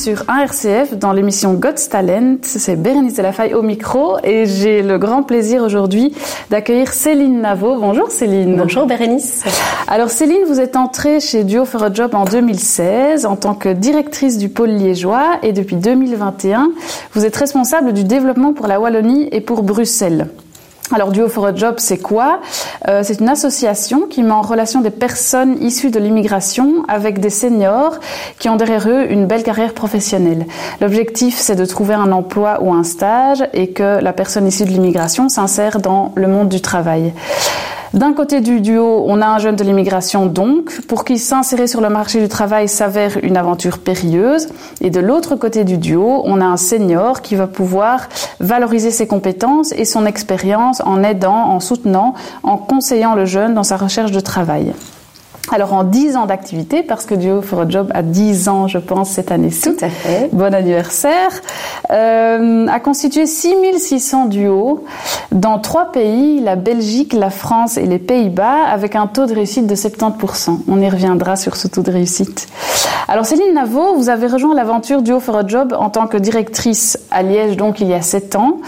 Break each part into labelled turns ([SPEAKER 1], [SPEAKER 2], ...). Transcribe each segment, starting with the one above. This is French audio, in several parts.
[SPEAKER 1] Sur 1RCF dans l'émission God's Talent. C'est Bérénice Delafaye au micro et j'ai le grand plaisir aujourd'hui d'accueillir Céline Navo. Bonjour Céline.
[SPEAKER 2] Bonjour Bérénice.
[SPEAKER 1] Alors Céline, vous êtes entrée chez Duo for a Job en 2016 en tant que directrice du pôle liégeois et depuis 2021, vous êtes responsable du développement pour la Wallonie et pour Bruxelles. Alors Duo for a Job, c'est quoi? Euh, C'est une association qui met en relation des personnes issues de l'immigration avec des seniors qui ont derrière eux une belle carrière professionnelle. L'objectif, c'est de trouver un emploi ou un stage et que la personne issue de l'immigration s'insère dans le monde du travail. D'un côté du duo, on a un jeune de l'immigration donc, pour qui s'insérer sur le marché du travail s'avère une aventure périlleuse. Et de l'autre côté du duo, on a un senior qui va pouvoir valoriser ses compétences et son expérience en aidant, en soutenant, en conseillant le jeune dans sa recherche de travail. Alors en 10 ans d'activité, parce que Duo for a Job a 10 ans, je pense, cette année-ci.
[SPEAKER 2] Tout à fait.
[SPEAKER 1] Bon anniversaire. Euh, a constitué 6600 duos dans trois pays, la Belgique, la France et les Pays-Bas, avec un taux de réussite de 70%. On y reviendra sur ce taux de réussite. Alors Céline Navo, vous avez rejoint l'aventure Duo for a Job en tant que directrice à Liège, donc il y a 7 ans.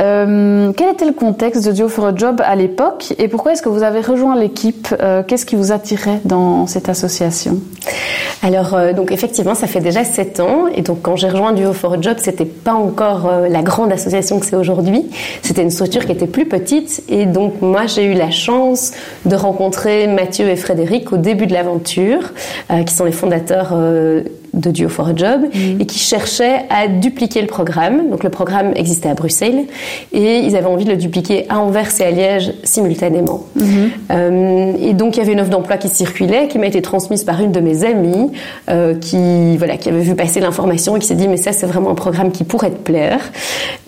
[SPEAKER 1] Euh, quel était le contexte de Duo for a Job à l'époque et pourquoi est-ce que vous avez rejoint l'équipe? Euh, Qu'est-ce qui vous attirait? Dans cette association
[SPEAKER 2] Alors, euh, donc effectivement, ça fait déjà 7 ans. Et donc, quand j'ai rejoint Duo for Job, c'était pas encore euh, la grande association que c'est aujourd'hui. C'était une structure qui était plus petite. Et donc, moi, j'ai eu la chance de rencontrer Mathieu et Frédéric au début de l'aventure, euh, qui sont les fondateurs de Duo for a Job mhm. et qui cherchaient à dupliquer le programme. Donc le programme existait à Bruxelles et ils avaient envie de le dupliquer à Anvers et à Liège simultanément. Mhm. Euh, et donc il y avait une offre d'emploi qui circulait, qui m'a été transmise par une de mes amies, euh, qui voilà, qui avait vu passer l'information et qui s'est dit mais ça c'est vraiment un programme qui pourrait te plaire.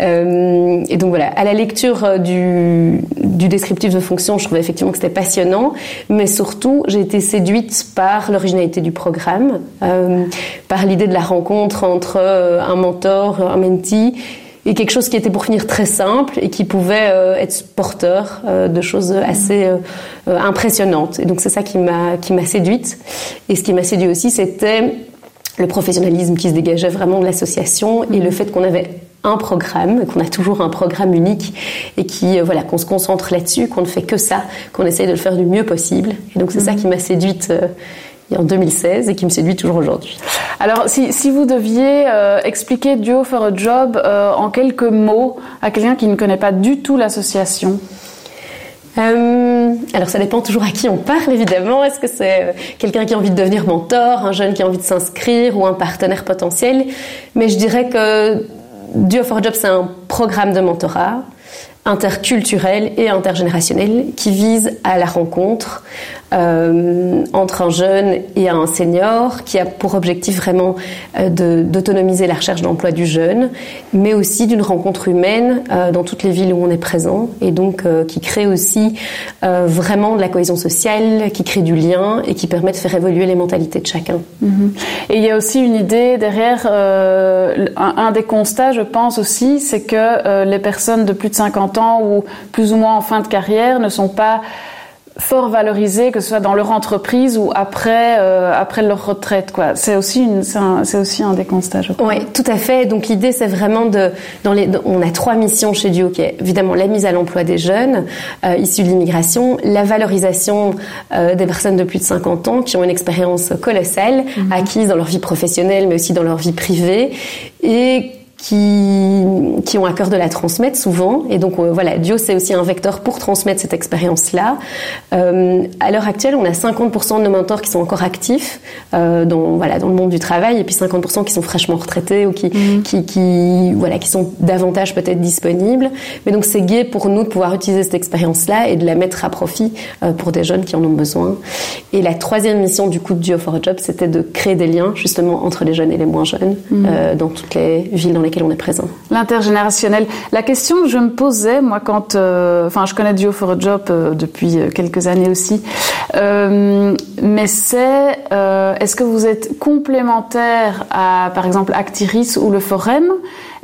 [SPEAKER 2] Euh, et donc voilà, à la lecture du, du descriptif de fonction, je trouvais effectivement que c'était passionnant, mais surtout j'ai été séduite par l'originalité du programme par l'idée de la rencontre entre euh, un mentor, un mentee, et quelque chose qui était pour finir très simple et qui pouvait euh, être porteur euh, de choses assez impressionnantes. Et donc c'est ça qui m'a qui m'a séduite. Et ce qui m'a séduit aussi, c'était le professionnalisme qui se dégageait vraiment de l'association et le fait qu'on avait un programme, qu'on a toujours un programme unique et qui voilà qu'on se concentre là-dessus, qu'on ne fait que ça, qu'on essaye de le faire du mieux possible. Et donc c'est ça mhm. qui m'a séduite en 2016 et qui me séduit toujours aujourd'hui.
[SPEAKER 1] Alors, si, si vous deviez euh, expliquer Duo for a Job euh, en quelques mots à quelqu'un qui ne connaît pas du tout l'association?
[SPEAKER 2] Euh, alors ça dépend toujours à qui on parle évidemment. Est-ce que c'est quelqu'un qui a envie de devenir mentor, un jeune qui a envie de s'inscrire ou un partenaire potentiel? Mais je dirais que Duo for a Job c'est un programme de mentorat interculturel et intergénérationnel qui vise à la rencontre euh, entre un jeune et un senior, qui a pour objectif vraiment euh, d'autonomiser la recherche d'emploi du jeune, mais aussi d'une rencontre humaine euh, dans toutes les villes où on est présent, et donc qui crée aussi vraiment de la cohésion sociale, qui crée du lien et qui permet de faire évoluer les mentalités de chacun.
[SPEAKER 1] Mhm. Et il y a aussi une idée derrière, un, un, des constats, je pense aussi, c'est que les personnes de plus de 50 ans ou plus ou moins en fin de carrière ne sont pas fort valorisés, que ce soit dans leur entreprise ou après euh, après leur retraite. Quoi. C'est aussi une, c'est aussi un des constats.
[SPEAKER 2] Oui, tout à fait. Donc l'idée, c'est vraiment de dans les, on a trois missions chez Duo, qui est évidemment la mise à l'emploi des jeunes euh, issus de l'immigration, la valorisation euh, des personnes de plus de 50 ans qui ont une expérience colossale mhm. acquise dans leur vie professionnelle, mais aussi dans leur vie privée, et qui, qui ont à cœur de la transmettre souvent. Et donc euh, voilà, Dio c'est aussi un vecteur pour transmettre cette expérience-là. Euh, à l'heure actuelle, on a 50% de nos mentors qui sont encore actifs euh, dans, voilà, dans le monde du travail et puis 50% qui sont fraîchement retraités ou qui, mhm. qui, qui, voilà, qui sont davantage peut-être disponibles. Mais donc c'est gai pour nous de pouvoir utiliser cette expérience-là et de la mettre à profit euh, pour des jeunes qui en ont besoin. Et la troisième mission du coup de Dio for a Job, c'était de créer des liens justement entre les jeunes et les moins jeunes euh, dans toutes les villes dans on est.
[SPEAKER 1] L'intergénérationnel. La question que je me posais, moi, quand, euh, enfin, je connais Duo for a Job euh, depuis euh, quelques années aussi, mais c'est, est-ce que vous êtes complémentaire à, par exemple, Actiris ou le Forum?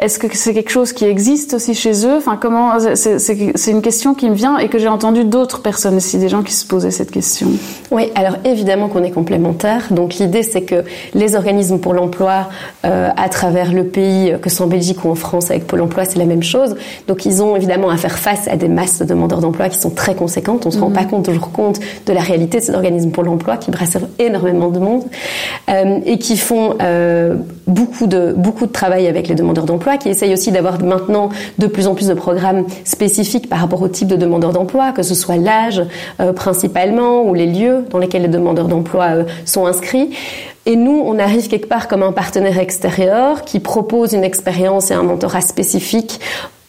[SPEAKER 1] Est-ce que c'est quelque chose qui existe aussi chez eux? Enfin, comment C'est une question qui me vient et que j'ai entendu d'autres personnes aussi, des gens qui se posaient cette question.
[SPEAKER 2] Oui, alors évidemment qu'on est complémentaires. Donc l'idée, c'est que les organismes pour l'emploi euh, à travers le pays, que ce soit en Belgique ou en France avec Pôle Emploi, c'est la même chose. Donc ils ont évidemment à faire face à des masses de demandeurs d'emploi qui sont très conséquentes. On se rend mhm. pas compte toujours compte de la réalité de ces organismes pour l'emploi qui brassent énormément de monde euh, et qui font euh, beaucoup de beaucoup de travail avec les demandeurs d'emploi qui essaye aussi d'avoir maintenant de plus en plus de programmes spécifiques par rapport au type de demandeurs d'emploi, que ce soit l'âge euh, principalement ou les lieux dans lesquels les demandeurs d'emploi euh, sont inscrits. Et nous, on arrive quelque part comme un partenaire extérieur qui propose une expérience et un mentorat spécifique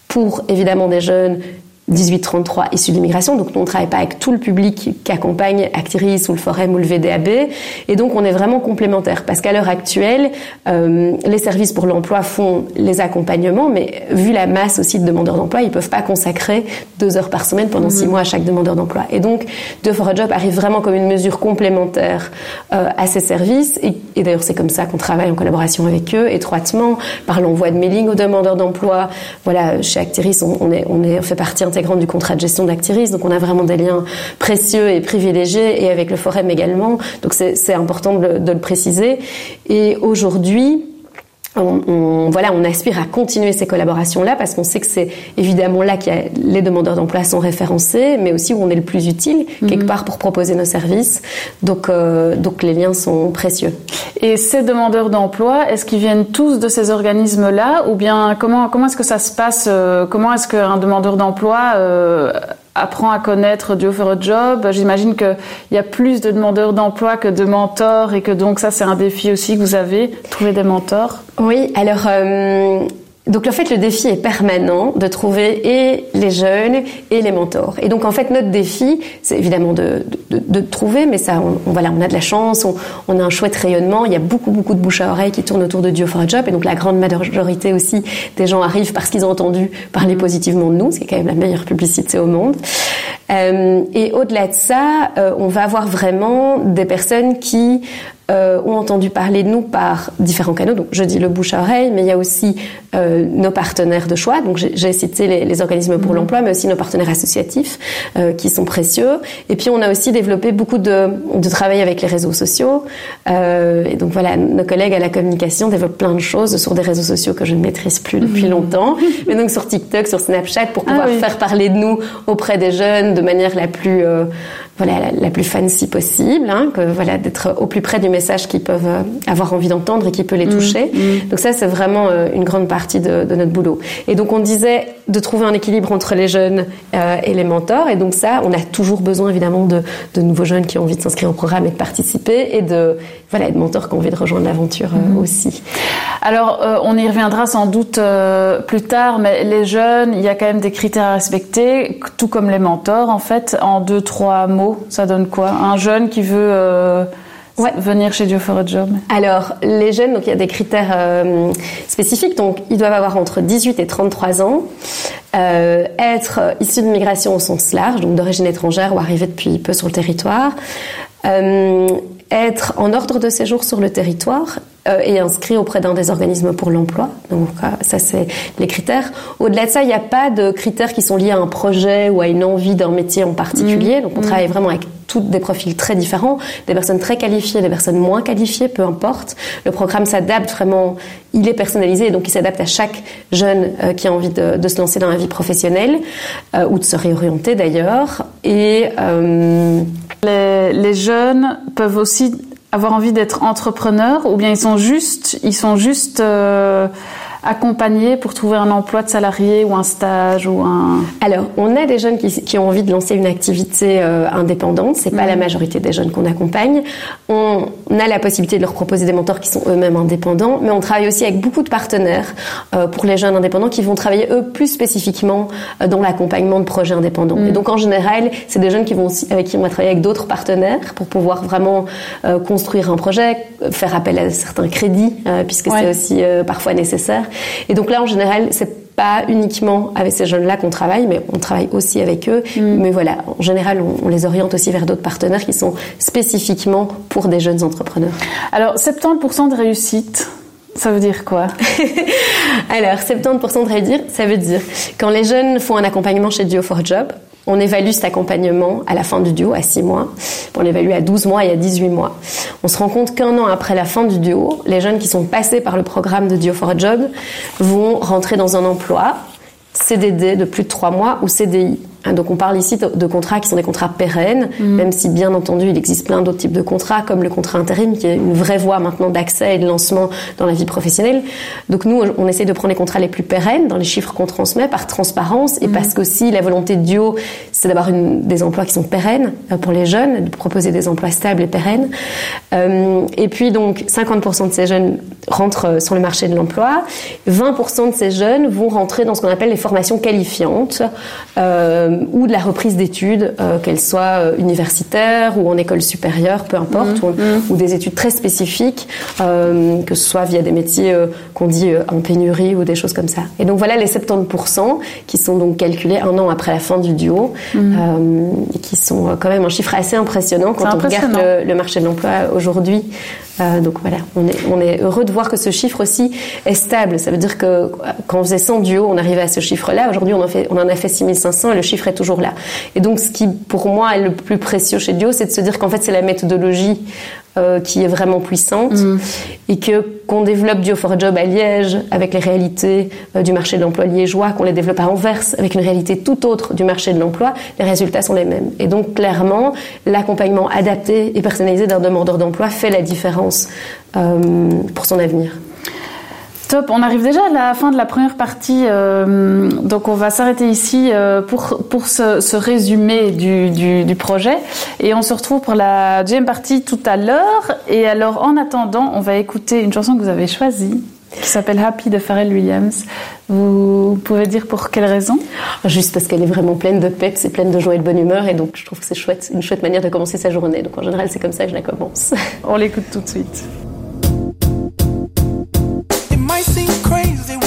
[SPEAKER 2] pour évidemment des jeunes 1833 issus de l'immigration. Donc, nous, on ne travaille pas avec tout le public qui accompagne Actiris ou le Forum ou le VDAB. Et donc, on est vraiment complémentaires. Parce qu'à l'heure actuelle, euh, les services pour l'emploi font les accompagnements, mais vu la masse aussi de demandeurs d'emploi, ils peuvent pas consacrer deux heures par semaine pendant six mhm. mois à chaque demandeur d'emploi. Et donc, Deux for a Job arrive vraiment comme une mesure complémentaire euh, à ces services. Et, et d'ailleurs, c'est comme ça qu'on travaille en collaboration avec eux, étroitement, par l'envoi de mailing aux demandeurs d'emploi. Voilà, chez Actiris, on, on, est, on, est, on fait partie intégrante du contrat de gestion d'Actiris, donc on a vraiment des liens précieux et privilégiés, et avec le Forum également, donc c'est important de, de le préciser. Et aujourd'hui, on, voilà, on aspire à continuer ces collaborations-là parce qu'on sait que c'est évidemment là que les demandeurs d'emploi sont référencés, mais aussi où on est le plus utile mhm. quelque part pour proposer nos services. Donc, euh, donc les liens sont précieux.
[SPEAKER 1] Et ces demandeurs d'emploi, est-ce qu'ils viennent tous de ces organismes-là, ou bien comment comment est-ce que ça se passe euh, Comment est-ce qu'un demandeur d'emploi euh, apprend à connaître du offer a job. J'imagine qu'il y a plus de demandeurs d'emploi que de mentors et que donc ça c'est un défi aussi que vous avez, trouver des mentors.
[SPEAKER 2] Oui, alors euh, donc en fait le défi est permanent de trouver et les jeunes et les mentors. Et donc en fait notre défi c'est évidemment de, de, de, trouver, mais ça on, voilà on a de la chance, on, on, a un chouette rayonnement, il y a beaucoup beaucoup de bouche à oreille qui tournent autour de Dio for a Job et donc la grande majorité aussi des gens arrivent parce qu'ils ont entendu parler positivement de nous, ce qui est quand même la meilleure publicité au monde. Euh, et au-delà de ça, euh, on va avoir vraiment des personnes qui euh, ont entendu parler de nous par différents canaux. Donc, je dis le bouche à oreille, mais il y a aussi euh, nos partenaires de choix. Donc, j'ai cité les, les, organismes pour mhm. l'emploi, mais aussi nos partenaires associatifs euh, qui sont précieux. Et puis, on a aussi développé beaucoup de, de travail avec les réseaux sociaux. Euh, et donc, voilà, nos collègues à la communication développent plein de choses sur des réseaux sociaux que je ne maîtrise plus depuis mhm. longtemps. Mais donc, sur TikTok, sur Snapchat, pour ah pouvoir faire parler de nous auprès des jeunes de manière la plus euh, voilà la, plus fancy possible, hein, que voilà d'être au plus près du message qu'ils peuvent euh, avoir envie d'entendre et qui peut les mmh, toucher. Mmh. Donc ça c'est vraiment euh, une grande partie de, de, notre boulot. Et donc on disait de trouver un équilibre entre les jeunes euh, et les mentors. Et donc ça, on a toujours besoin évidemment de, de nouveaux jeunes qui ont envie de s'inscrire au programme et de participer, et de voilà de mentors qui ont envie de rejoindre l'aventure mmh. aussi.
[SPEAKER 1] Alors on y reviendra sans doute plus tard, mais les jeunes, il y a quand même des critères à respecter, tout comme les mentors en fait. En deux trois mots ça donne quoi? Un jeune qui veut euh, venir chez Dieu for a Job?
[SPEAKER 2] Alors, les jeunes, donc il y a des critères euh, spécifiques. Donc, ils doivent avoir entre 18 et 33 ans, euh, être issus de migration au sens large, donc d'origine étrangère ou arrivés depuis peu sur le territoire, être en ordre de séjour sur le territoire euh, et inscrit auprès d'un des organismes pour l'emploi. Donc ça c'est les critères. Au-delà de ça, il n'y a pas de critères qui sont liés à un projet ou à une envie d'un métier en particulier. Mmh. Donc on mmh. travaille vraiment avec tous des profils très différents, des personnes très qualifiées, des personnes moins qualifiées, peu importe. Le programme s'adapte vraiment, il est personnalisé, donc il s'adapte à chaque jeune euh, qui a envie de, de, se lancer dans la vie professionnelle euh, ou de se réorienter d'ailleurs. Et
[SPEAKER 1] euh... les, les jeunes peuvent aussi avoir envie d'être entrepreneurs ou bien ils sont juste, ils sont juste euh, accompagner pour trouver un emploi de salarié ou un stage ou un
[SPEAKER 2] Alors, on a des jeunes qui, qui ont envie de lancer une activité euh, indépendante. C'est pas la majorité des jeunes qu'on accompagne. On, on a la possibilité de leur proposer des mentors qui sont eux-mêmes indépendants, mais on travaille aussi avec beaucoup de partenaires euh, pour les jeunes indépendants qui vont travailler eux plus spécifiquement euh, dans l'accompagnement de projets indépendants.
[SPEAKER 1] Mhm.
[SPEAKER 2] Et donc, en général, c'est des jeunes qui vont aussi, qui on va travailler avec d'autres partenaires pour pouvoir vraiment euh, construire un projet, faire appel à certains crédits, puisque
[SPEAKER 1] Ouais.
[SPEAKER 2] c'est aussi parfois nécessaire. Et donc là, en général, c'est pas uniquement avec ces jeunes-là qu'on travaille, mais on travaille aussi avec eux. Mais voilà, en général, on, on les oriente aussi vers d'autres partenaires qui sont spécifiquement pour des jeunes entrepreneurs.
[SPEAKER 1] Alors 70% de réussite, ça veut dire quoi?
[SPEAKER 2] Alors, 70% de réduire, ça veut dire quand les jeunes font un accompagnement chez Duo for Job, on évalue cet accompagnement à la fin du duo, à 6 mois. On l'évalue à 12 mois et à 18 mois. On se rend compte qu'un an après la fin du duo, les jeunes qui sont passés par le programme de Duo for Job vont rentrer dans un emploi CDD de plus de 3 mois ou CDI. Hein, Donc on parle ici de contrats qui sont des contrats pérennes, même si bien entendu il existe plein d'autres types de contrats, comme le contrat intérim, qui est une vraie voie maintenant d'accès et de lancement dans la vie professionnelle. Donc nous, on essaie de prendre les contrats les plus pérennes dans les chiffres qu'on transmet par transparence et parce qu'aussi la volonté de Duo, c'est d'avoir des emplois qui sont pérennes euh, pour les jeunes, de proposer des emplois stables et pérennes. Euh, et puis donc 50% de ces jeunes rentrent euh, sur le marché de l'emploi, 20% de ces jeunes vont rentrer dans ce qu'on appelle les formations qualifiantes euh, ou de la reprise d'études, euh, qu'elles soient euh, universitaires ou en école supérieure, peu importe, ou, ou des études très spécifiques, euh, que ce soit via des métiers euh, qu'on dit euh, en pénurie ou des choses comme ça. Et donc voilà les 70% qui sont donc calculés un an après la fin du duo euh, et qui sont euh, quand même un chiffre assez impressionnant quand on regarde le, le marché de l'emploi aujourd'hui. Euh, donc voilà, on est, on est heureux de voir que ce chiffre aussi est stable. Ça veut dire que euh, quand on faisait 100 duos, on arrivait à ce chiffre-là. Aujourd'hui, on, en fait, on en a fait 6500 et le chiffre toujours là. Et donc, ce qui, pour moi, est le plus précieux chez Duo, c'est de se dire qu'en fait, c'est la méthodologie euh, qui est vraiment puissante et que qu'on développe Duo for Job à Liège avec les réalités euh, du marché de l'emploi liégeois, qu'on les développe à Anvers avec une réalité tout autre du marché de l'emploi, les résultats sont les mêmes. Et donc clairement, l'accompagnement adapté et personnalisé d'un demandeur d'emploi fait la différence euh, pour son avenir.
[SPEAKER 1] Top, on arrive déjà à la fin de la première partie, euh, donc on va s'arrêter ici euh, pour, pour ce, ce résumé du, du, du projet et on se retrouve pour la deuxième partie tout à l'heure. Et alors en attendant, on va écouter une chanson que vous avez choisie qui s'appelle Happy de Pharrell Williams. Vous pouvez dire pour quelle raison?
[SPEAKER 2] Juste parce qu'elle est vraiment pleine de peps et pleine de joie et de bonne humeur et donc je trouve que c'est chouette, une chouette manière de commencer sa journée. Donc en général, c'est comme ça que je la commence.
[SPEAKER 1] On l'écoute tout de suite.
[SPEAKER 3] Might seem crazy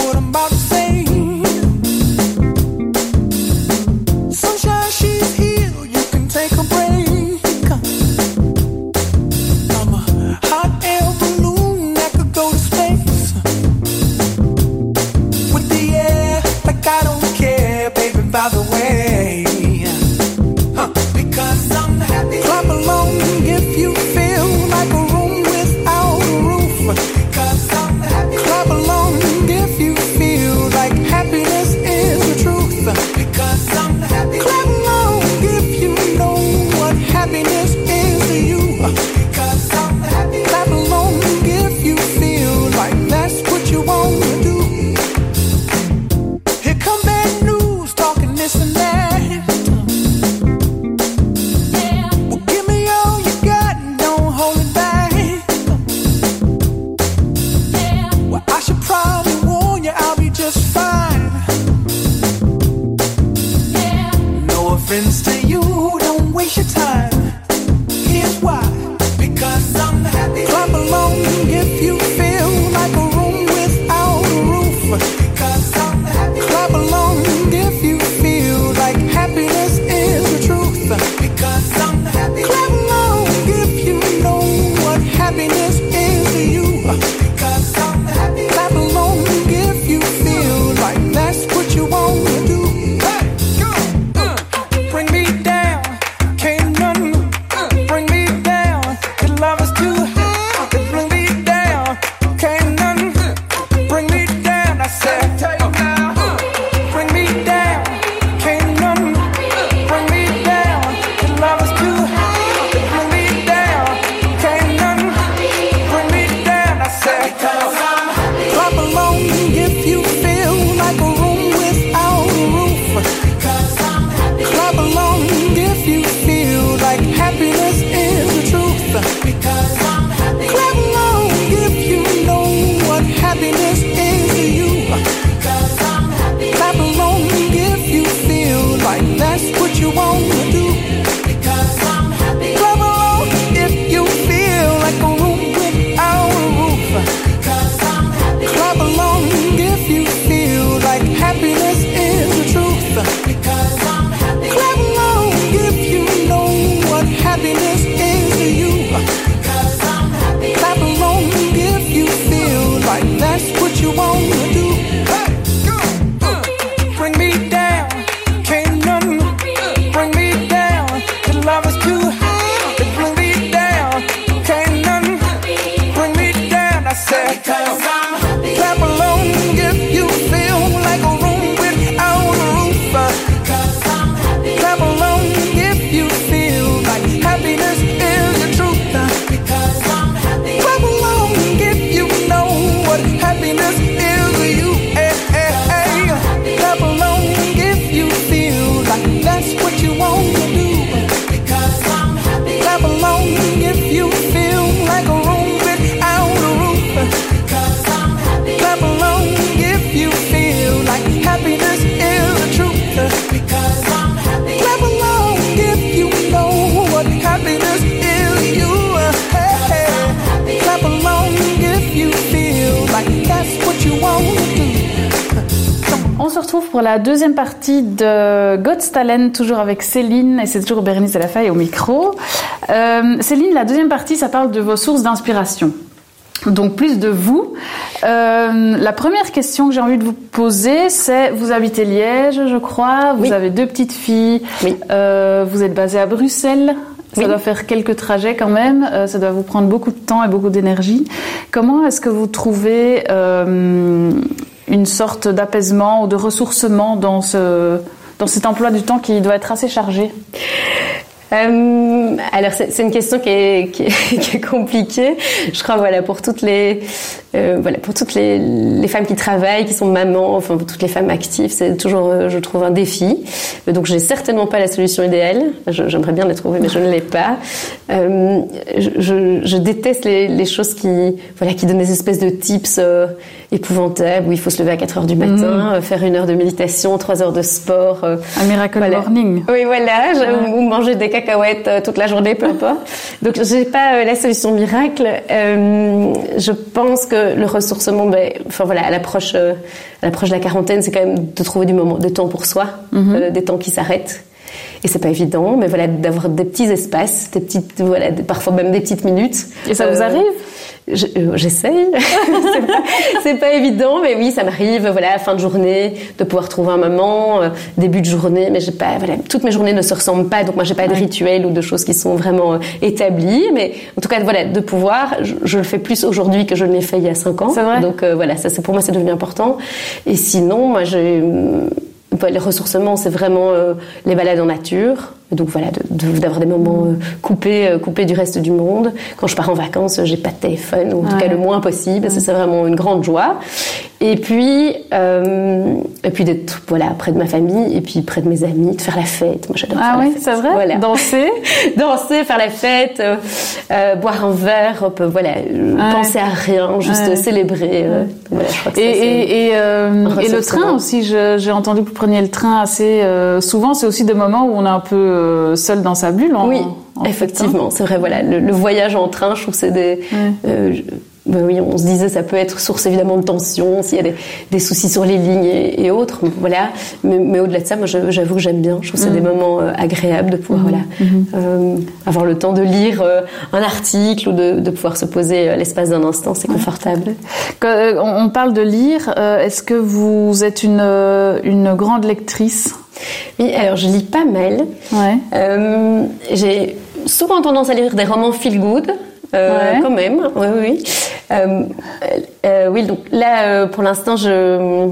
[SPEAKER 1] Toujours avec Céline, et c'est toujours Bérénice Delafaye au micro. Euh, Céline, la deuxième partie, ça parle de vos sources d'inspiration. Donc plus de vous. Euh, la première question que j'ai envie de vous poser, c'est vous habitez Liège, je crois. Vous
[SPEAKER 2] Oui.
[SPEAKER 1] avez deux petites filles.
[SPEAKER 2] Oui.
[SPEAKER 1] Euh, vous êtes basé à Bruxelles. Ça
[SPEAKER 2] Oui.
[SPEAKER 1] doit faire quelques trajets quand même. Euh, ça doit vous prendre beaucoup de temps et beaucoup d'énergie. Comment est-ce que vous trouvez une sorte d'apaisement ou de ressourcement dans ce dans cet emploi du temps qui doit être assez chargé
[SPEAKER 2] Euh, alors c'est une question qui est, compliquée. Je crois voilà pour toutes les euh, voilà pour toutes les, femmes qui travaillent, qui sont mamans, enfin pour toutes les femmes actives, c'est toujours euh, je trouve un défi. Euh, Donc j'ai certainement pas la solution idéale. J'aimerais bien la trouver, mais je ne l'ai pas. Euh, je, je, déteste les, les choses qui voilà qui donnent des espèces de tips épouvantables où il faut se lever à 4 heures du matin, euh, faire une heure de méditation, trois heures de sport. euh,
[SPEAKER 1] Un miracle
[SPEAKER 2] Voilà.
[SPEAKER 1] morning.
[SPEAKER 2] oui, voilà, ou manger des cacahuètes euh, toute la journée, peu importe. Donc, j'ai pas la solution miracle. Euh, je pense que le ressourcement, ben, enfin voilà, à l'approche, à l'approche de la quarantaine, c'est quand même de trouver du moment, de temps pour soi, euh, des temps qui s'arrêtent. Et c'est pas évident, mais voilà, d'avoir des petits espaces, des petites, voilà, des- parfois même des petites minutes.
[SPEAKER 1] Et ça vous arrive
[SPEAKER 2] J'essaye. c'est pas, pas évident, mais oui, ça m'arrive. Voilà, fin de journée, de pouvoir trouver un moment, euh, début de journée, mais j'ai pas. Voilà, toutes mes journées ne se ressemblent pas, donc moi j'ai pas de rituels ou de choses qui sont vraiment euh, établies. Mais en tout cas, voilà, de pouvoir, je, je le fais plus aujourd'hui que je ne l'ai fait il y a cinq ans.
[SPEAKER 1] C'est vrai
[SPEAKER 2] Donc euh, voilà, ça c'est pour moi c'est devenu important. Et sinon, moi j'ai voilà, les ressourcements, c'est vraiment euh, les balades en nature. Donc voilà, de- de- d'avoir des moments euh, coupés, euh, coupés du reste du monde. Quand je pars en vacances, j'ai pas de téléphone, ou en tout cas le moins possible. C'est vraiment une grande joie. Et puis, et puis d'être voilà près de ma famille, et puis près de mes amis, de faire la fête. Moi, j'adore
[SPEAKER 1] Ah
[SPEAKER 2] faire la
[SPEAKER 1] oui, c'est vrai?
[SPEAKER 2] Voilà.
[SPEAKER 1] Danser?
[SPEAKER 2] Danser, faire la fête, boire un verre, hop, voilà,
[SPEAKER 1] Ouais.
[SPEAKER 2] penser à rien, juste célébrer. voilà, je crois que
[SPEAKER 1] Et,
[SPEAKER 2] ça,
[SPEAKER 1] et, et, et le
[SPEAKER 2] ressourcement.
[SPEAKER 1] train aussi, j'ai entendu preniez le train assez euh, souvent. C'est aussi des moments où on est un peu euh, seul dans sa bulle. En,
[SPEAKER 2] Oui,
[SPEAKER 1] en hein.
[SPEAKER 2] effectivement, c'est vrai. Voilà, le, le voyage en train, je trouve que c'est des. euh, ben oui, on se disait ça peut être source évidemment de tension s'il y a des, des soucis sur les lignes et, et autres. Voilà, mais, mais au-delà de ça, moi j'avoue que j'aime bien. Je trouve que c'est des moments euh, agréables de pouvoir voilà euh, avoir le temps de lire euh, un article ou de, de pouvoir se poser à l'espace d'un instant. C'est confortable.
[SPEAKER 1] Quand, on, parle de lire. Est-ce que vous êtes une, une grande lectrice?
[SPEAKER 2] Oui, alors je lis pas mal.
[SPEAKER 1] Ouais.
[SPEAKER 2] J'ai souvent tendance à lire des romans feel good. Euh,
[SPEAKER 1] Ouais.
[SPEAKER 2] Quand même, oui, oui. oui. Euh, euh, oui, donc là, euh, pour l'instant, je,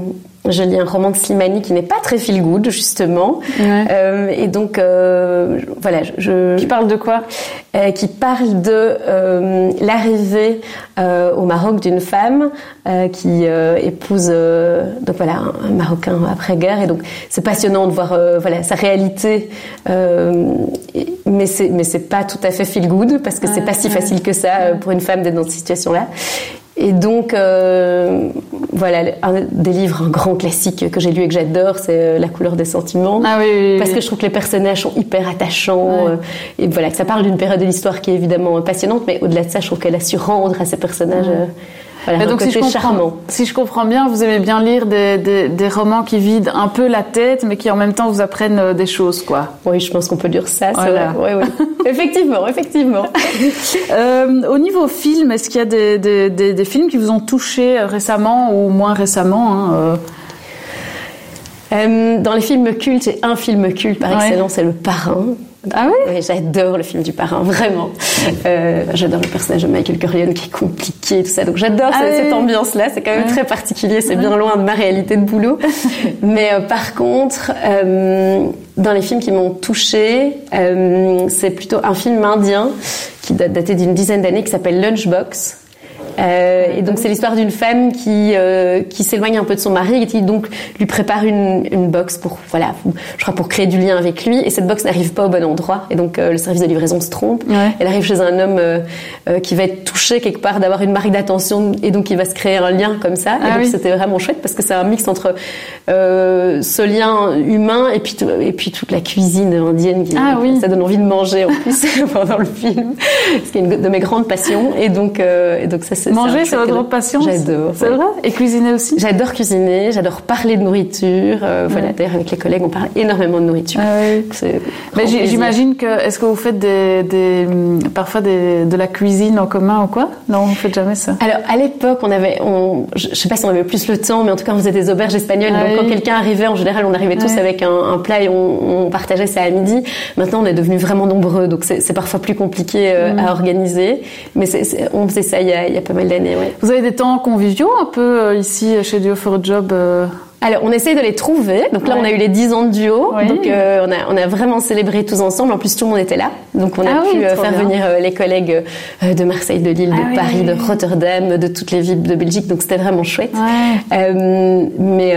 [SPEAKER 2] je lis un roman de Slimani qui n'est pas très feel good, justement.
[SPEAKER 1] Ouais.
[SPEAKER 2] Et donc, voilà, je,
[SPEAKER 1] Qui parle de quoi?
[SPEAKER 2] Qui parle de l'arrivée au Maroc d'une femme qui épouse donc voilà un, Marocain après-guerre et donc c'est passionnant de voir voilà sa réalité mais c'est mais c'est pas tout à fait feel good parce que c'est pas si facile que ça euh, pour une femme d'être dans cette situation là et donc, euh, voilà, un des livres, un grand classique que j'ai lu et que j'adore, c'est euh, La couleur des sentiments.
[SPEAKER 1] Ah oui, oui, oui.
[SPEAKER 2] Parce que je trouve que les personnages sont hyper attachants.
[SPEAKER 1] Ouais.
[SPEAKER 2] euh, et voilà, que ça parle d'une période de l'histoire qui est évidemment passionnante, mais au-delà de ça, je trouve qu'elle a su rendre à ces personnages. euh, voilà,
[SPEAKER 1] donc si je, comprends, si je comprends bien, vous aimez bien lire des, des, des, romans qui vident un peu la tête, mais qui en même temps vous apprennent euh, des choses, quoi.
[SPEAKER 2] Oui, je pense qu'on peut dire ça. Voilà. Oui, oui. effectivement, effectivement.
[SPEAKER 1] euh, au niveau film, est-ce qu'il y a des, des, films qui vous ont touché récemment ou moins récemment hein, euh...
[SPEAKER 2] Euh, dans les films cultes, j'ai un film culte par excellence, c'est Le Parrain.
[SPEAKER 1] Ah oui,
[SPEAKER 2] oui J'adore le film du Parrain, vraiment. Euh, j'adore le personnage de Michael Corleone qui est compliqué, tout ça. Donc j'adore ah cette, ambiance-là. C'est quand même très particulier. C'est bien loin de ma réalité de boulot. Mais euh, par contre, euh, dans les films qui m'ont touchée, c'est plutôt un film indien qui date daté d'une dizaine d'années qui s'appelle Lunchbox. Euh, et donc c'est l'histoire d'une femme qui euh, qui s'éloigne un peu de son mari et qui donc lui prépare une, une box pour voilà, je crois pour créer du lien avec lui. Et cette box n'arrive pas au bon endroit et donc euh, le service de livraison se trompe. Ouais. Elle arrive chez un homme qui va être touché quelque part d'avoir une marque d'attention et donc il va se créer un lien comme ça. Ah et donc c'était vraiment chouette parce que c'est un mix entre ce lien humain et puis et puis toute la cuisine indienne qui
[SPEAKER 1] ah, oui.
[SPEAKER 2] ça donne envie de manger en plus pendant le film, ce qui est une de mes grandes passions. Et donc et donc ça
[SPEAKER 1] Manger, c'est votre passion
[SPEAKER 2] J'adore.
[SPEAKER 1] C'est vrai Et cuisiner aussi
[SPEAKER 2] J'adore cuisiner, j'adore parler de nourriture. Euh, Voilà, d'ailleurs, avec les collègues, on parle énormément de nourriture.
[SPEAKER 1] Ah oui. J'imagine que, est-ce que vous faites des, des parfois des, de la cuisine en commun ou quoi? Non, vous faites jamais ça?
[SPEAKER 2] Alors, à l'époque, on avait, on, je sais pas si on avait plus le temps, mais en tout cas, on faisait des auberges espagnoles. Ah donc, quand quelqu'un arrivait, en général, on arrivait tous avec un, un, plat et on, on, partageait ça à midi. Maintenant, on est devenus vraiment nombreux, donc c'est parfois plus compliqué euh, à organiser. Mais c est, c est, on faisait ça il y a, il y a pas mal d'années, ouais.
[SPEAKER 1] Vous avez des temps conviviaux un peu euh, ici chez Duo for a Job euh...
[SPEAKER 2] alors, on essaye de les trouver. Donc là, ouais. on a eu les 10 ans de duo. Oui. Donc, euh, on, a, on a vraiment célébré tous ensemble. En plus, tout le monde était là. Donc, on a
[SPEAKER 1] ah
[SPEAKER 2] pu
[SPEAKER 1] oui,
[SPEAKER 2] faire
[SPEAKER 1] bien.
[SPEAKER 2] venir les collègues de Marseille, de Lille,
[SPEAKER 1] ah
[SPEAKER 2] de
[SPEAKER 1] oui,
[SPEAKER 2] Paris,
[SPEAKER 1] oui.
[SPEAKER 2] de Rotterdam, de toutes les villes de Belgique. Donc, c'était vraiment chouette.
[SPEAKER 1] Ouais.
[SPEAKER 2] Euh, mais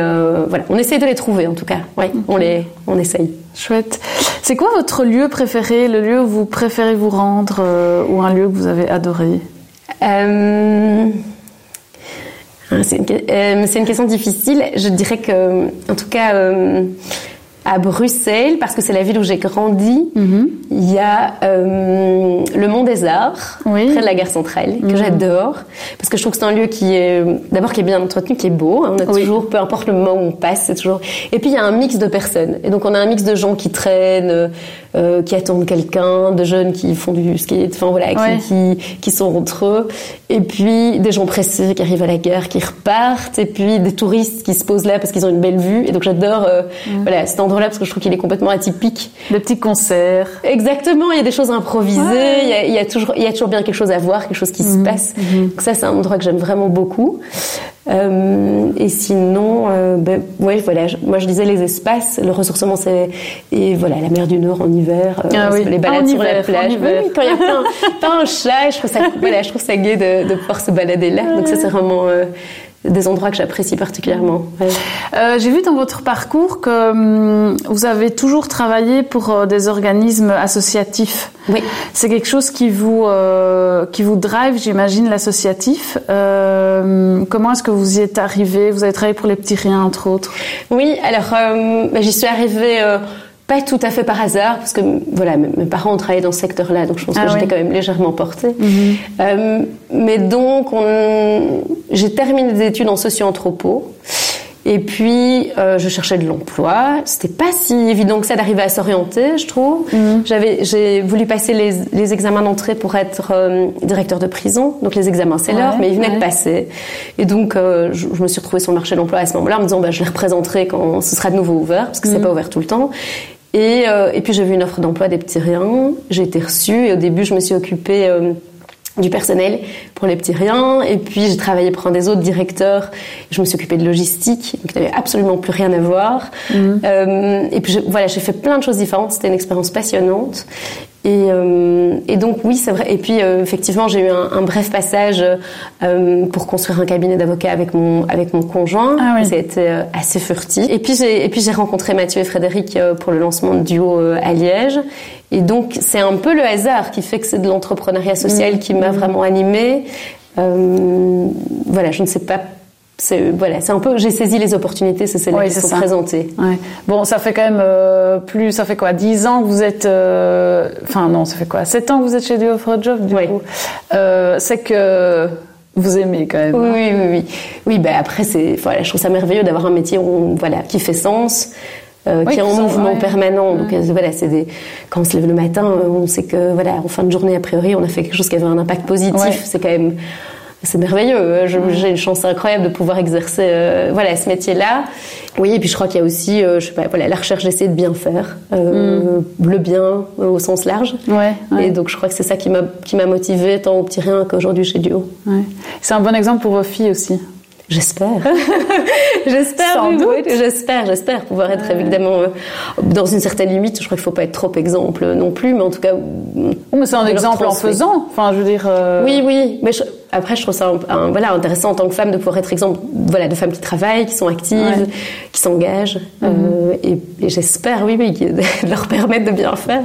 [SPEAKER 2] voilà, on essaye de les trouver en tout cas. Okay. on les, on essaye.
[SPEAKER 1] Chouette. C'est quoi votre lieu préféré, le lieu où vous préférez vous rendre ou un lieu que vous avez adoré?
[SPEAKER 2] C'est une, euh, une, question difficile. Je dirais que, en tout cas, euh, à Bruxelles, parce que c'est la ville où j'ai grandi,
[SPEAKER 1] mm -hmm.
[SPEAKER 2] il y a euh, le Mont des Arts,
[SPEAKER 1] oui.
[SPEAKER 2] près de la gare centrale, que mm -hmm. j'adore, parce que je trouve que c'est un lieu qui est, d'abord, qui est bien entretenu, qui est beau. Hein, on a oui. toujours, peu importe le moment où on passe, c'est toujours. Et puis il y a un mix de personnes. Et donc on a un mix de gens qui traînent, euh, qui attendent quelqu'un, de jeunes qui font du skate, enfin voilà,
[SPEAKER 1] ouais.
[SPEAKER 2] qui, qui, qui sont entre eux. Et puis des gens pressés qui arrivent à la gare, qui repartent. Et puis des touristes qui se posent là parce qu'ils ont une belle vue. Et donc j'adore, euh, mm. voilà, cet endroit-là parce que je trouve qu'il est complètement atypique.
[SPEAKER 1] Des petits concerts.
[SPEAKER 2] Exactement, il y a des choses improvisées, ouais. il, y a, il, y a, toujours, il y a toujours bien quelque chose à voir, quelque chose qui se passe.
[SPEAKER 1] Mm -hmm.
[SPEAKER 2] Donc ça, c'est un endroit que j'aime vraiment beaucoup. Euh, et sinon, euh, ben, ouais, voilà, je, moi je disais les espaces, le ressourcement c'est et voilà la mer du Nord en hiver,
[SPEAKER 1] euh, ah, oui.
[SPEAKER 2] les balades
[SPEAKER 1] ah,
[SPEAKER 2] sur
[SPEAKER 1] hiver,
[SPEAKER 2] la plage,
[SPEAKER 1] oui,
[SPEAKER 2] quand il y a plein, plein un chat, je trouve ça, voilà, je trouve ça gai de, de pouvoir se balader là. Donc ça c'est vraiment euh, des endroits que j'apprécie particulièrement. Ouais.
[SPEAKER 1] Euh, J'ai vu dans votre parcours que hum, vous avez toujours travaillé pour euh, des organismes associatifs.
[SPEAKER 2] Oui.
[SPEAKER 1] C'est quelque chose qui vous euh, qui vous drive, j'imagine, l'associatif. Comment est-ce que vous y êtes arrivé Vous avez travaillé pour les petits riens, entre autres.
[SPEAKER 2] Oui, alors bah, j'y suis arrivée pas tout à fait par hasard, parce que voilà, mes parents ont travaillé dans ce secteur-là, donc je pense ah que oui. j'étais quand même légèrement portée.
[SPEAKER 1] Mm -hmm.
[SPEAKER 2] euh, mais donc, j'ai terminé des études en socio-anthropo. Et puis, euh, je cherchais de l'emploi. C'était pas si évident que ça d'arriver à s'orienter, je trouve.
[SPEAKER 1] -hmm.
[SPEAKER 2] J'avais, j'ai voulu passer les, les examens d'entrée pour être euh, directeur de prison. Donc les examens, c'est l'heure, mais ils venaient
[SPEAKER 1] ouais.
[SPEAKER 2] de passer. Et donc, euh, je, je, me suis retrouvée sur le marché de l'emploi à ce moment-là, en me disant, bah, je les représenterai quand ce sera de nouveau ouvert, parce que c'est
[SPEAKER 1] -hmm.
[SPEAKER 2] pas ouvert tout le temps. Et, euh, et puis j'ai vu une offre d'emploi des petits riens, j'ai été reçue et au début je me suis occupée euh, du personnel pour les petits riens et puis j'ai travaillé pour un des autres directeurs, je me suis occupée de logistique, qui n'avait absolument plus rien à voir.
[SPEAKER 1] -hmm.
[SPEAKER 2] euh, et puis je, voilà, j'ai fait plein de choses différentes, c'était une expérience passionnante. Et, euh, et, donc oui, c'est vrai. Et puis euh, effectivement, j'ai eu un, un, bref passage euh, pour construire un cabinet d'avocat avec mon avec mon conjoint.
[SPEAKER 1] Ah oui.
[SPEAKER 2] Été assez furtif. Et puis j'ai et puis j'ai rencontré Mathieu et Frédéric pour le lancement de Duo à Liège. Et donc c'est un peu le hasard qui fait que c'est de l'entrepreneuriat social mmh. qui m'a mmh. vraiment animée. voilà, je ne sais pas c'est voilà, c'est un peu j'ai saisi les opportunités, c'est celles
[SPEAKER 1] oui,
[SPEAKER 2] qui sont
[SPEAKER 1] ça.
[SPEAKER 2] présentées.
[SPEAKER 1] Ouais. Bon, ça fait quand même euh, plus, ça fait quoi, 10 ans que vous êtes, enfin euh, non, ça fait quoi, 7 ans que vous êtes chez Duo for a Job du
[SPEAKER 2] oui.
[SPEAKER 1] coup. Euh, c'est que vous aimez quand même.
[SPEAKER 2] Oui, oui, oui, oui. Oui, ben après, c'est, voilà, je trouve ça merveilleux d'avoir un métier où, voilà, qui fait sens. Euh, qui est en mouvement permanent. Donc voilà, c'est des... quand on se lève le matin, on sait que voilà, en fin de journée a priori, on a fait quelque chose qui avait un impact positif. C'est quand même c'est merveilleux. J'ai une chance incroyable de pouvoir exercer euh, voilà ce métier-là. Oui, et puis je crois qu'il y a aussi, euh, je sais pas, voilà, la recherche d'essayer de bien faire, euh, mm. le bien au sens large.
[SPEAKER 1] Ouais,
[SPEAKER 2] Et donc je crois que c'est ça qui m'a qui m'a motivé tant au petit rien qu'aujourd'hui chez Duo.
[SPEAKER 1] Ouais. C'est un bon exemple pour vos filles aussi.
[SPEAKER 2] J'espère. j'espère, oui, oui, j'espère, j'espère pouvoir être évidemment dans une certaine limite. Je crois qu'il ne faut pas être trop exemple non plus, mais en tout cas.
[SPEAKER 1] Oh, mais c'est un exemple en faisant. Enfin, je veux dire. Euh,
[SPEAKER 2] oui, oui. Mais après, je trouve ça voilà intéressant en tant que femme de pouvoir être exemple, voilà, de femmes qui travaillent, qui sont actives, qui s'engagent, mhm. euh, et, j'espère, oui, oui, de leur permettre de bien faire.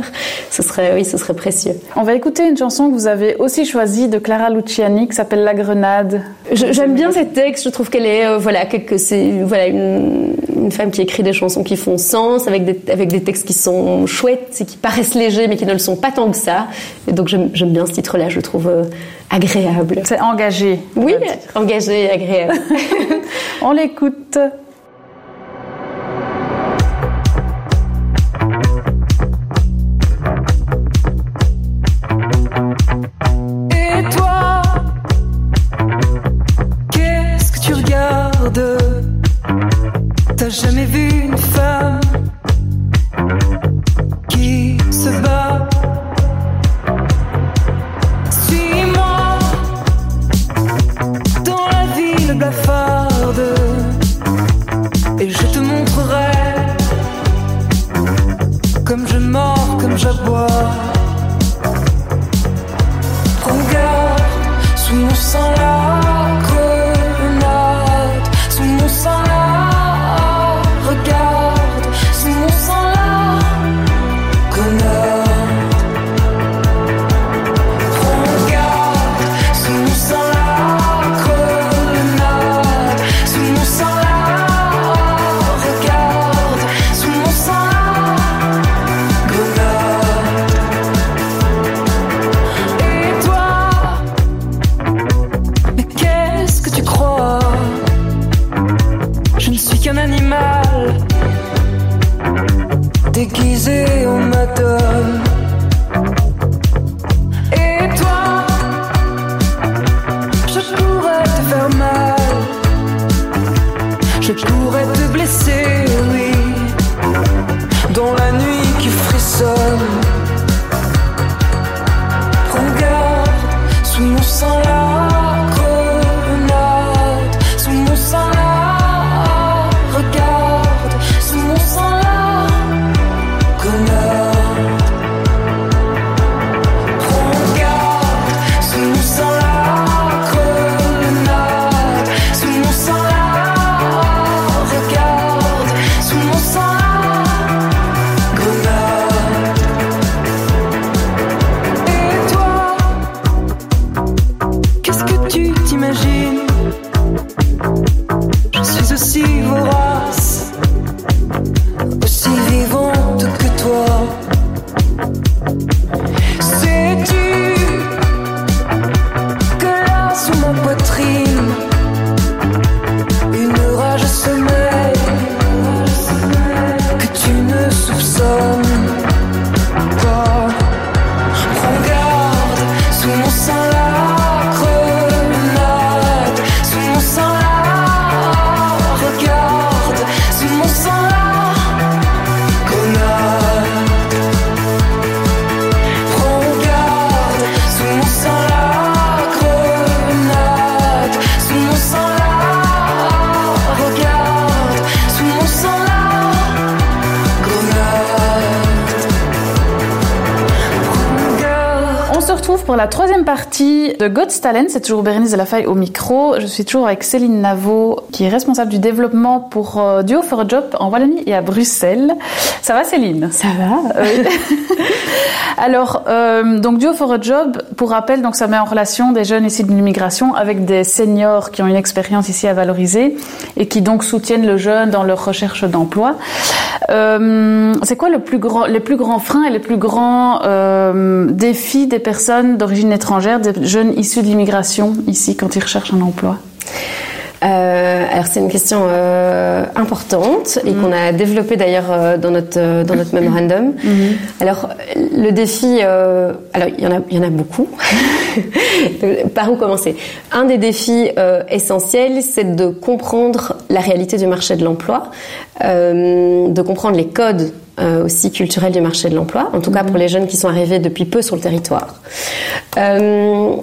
[SPEAKER 2] Ce serait, oui, ce serait précieux.
[SPEAKER 1] On va écouter une chanson que vous avez aussi choisie de Clara Luciani qui s'appelle La Grenade.
[SPEAKER 2] J'aime bien ces textes trouve qu'elle est, euh, voilà, que, c'est voilà une, une, femme qui écrit des chansons qui font sens, avec des, avec des textes qui sont chouettes et qui paraissent légers, mais qui ne le sont pas tant que ça. Et donc j'aime bien ce titre-là, je le trouve euh, agréable.
[SPEAKER 1] C'est engagé.
[SPEAKER 2] Oui, engagé et agréable.
[SPEAKER 1] On l'écoute.
[SPEAKER 4] Jamais vu une femme qui se bat
[SPEAKER 1] partie de God's Talent. C'est toujours Bérénice Lafaille au micro. Je suis toujours avec Céline Navo, qui est responsable du développement pour euh, Duo for a Job en Wallonie et à Bruxelles. Ça va, Céline?
[SPEAKER 2] Ça va.
[SPEAKER 1] Alors, euh, donc Duo for a Job, pour rappel, donc ça met en relation des jeunes ici de l'immigration avec des seniors qui ont une expérience ici à valoriser et qui donc soutiennent le jeune dans leur recherche d'emploi. Euh, c'est quoi le plus grand, les plus grands freins et les plus grands euh, défis des personnes d'origine étrangère, des jeunes issus de l'immigration ici quand ils recherchent un emploi
[SPEAKER 2] euh, alors c'est une question euh, importante et mm. qu'on a développée d'ailleurs euh, dans notre dans notre mémorandum. Mm-hmm. Alors le défi, alors il y en a il y en a beaucoup. Par où commencer? Un des défis essentiels, c'est de comprendre la réalité du marché de l'emploi, de comprendre les codes aussi culturels du marché de l'emploi, en tout cas mm-hmm. pour les jeunes qui sont arrivés depuis peu sur le territoire. Euh,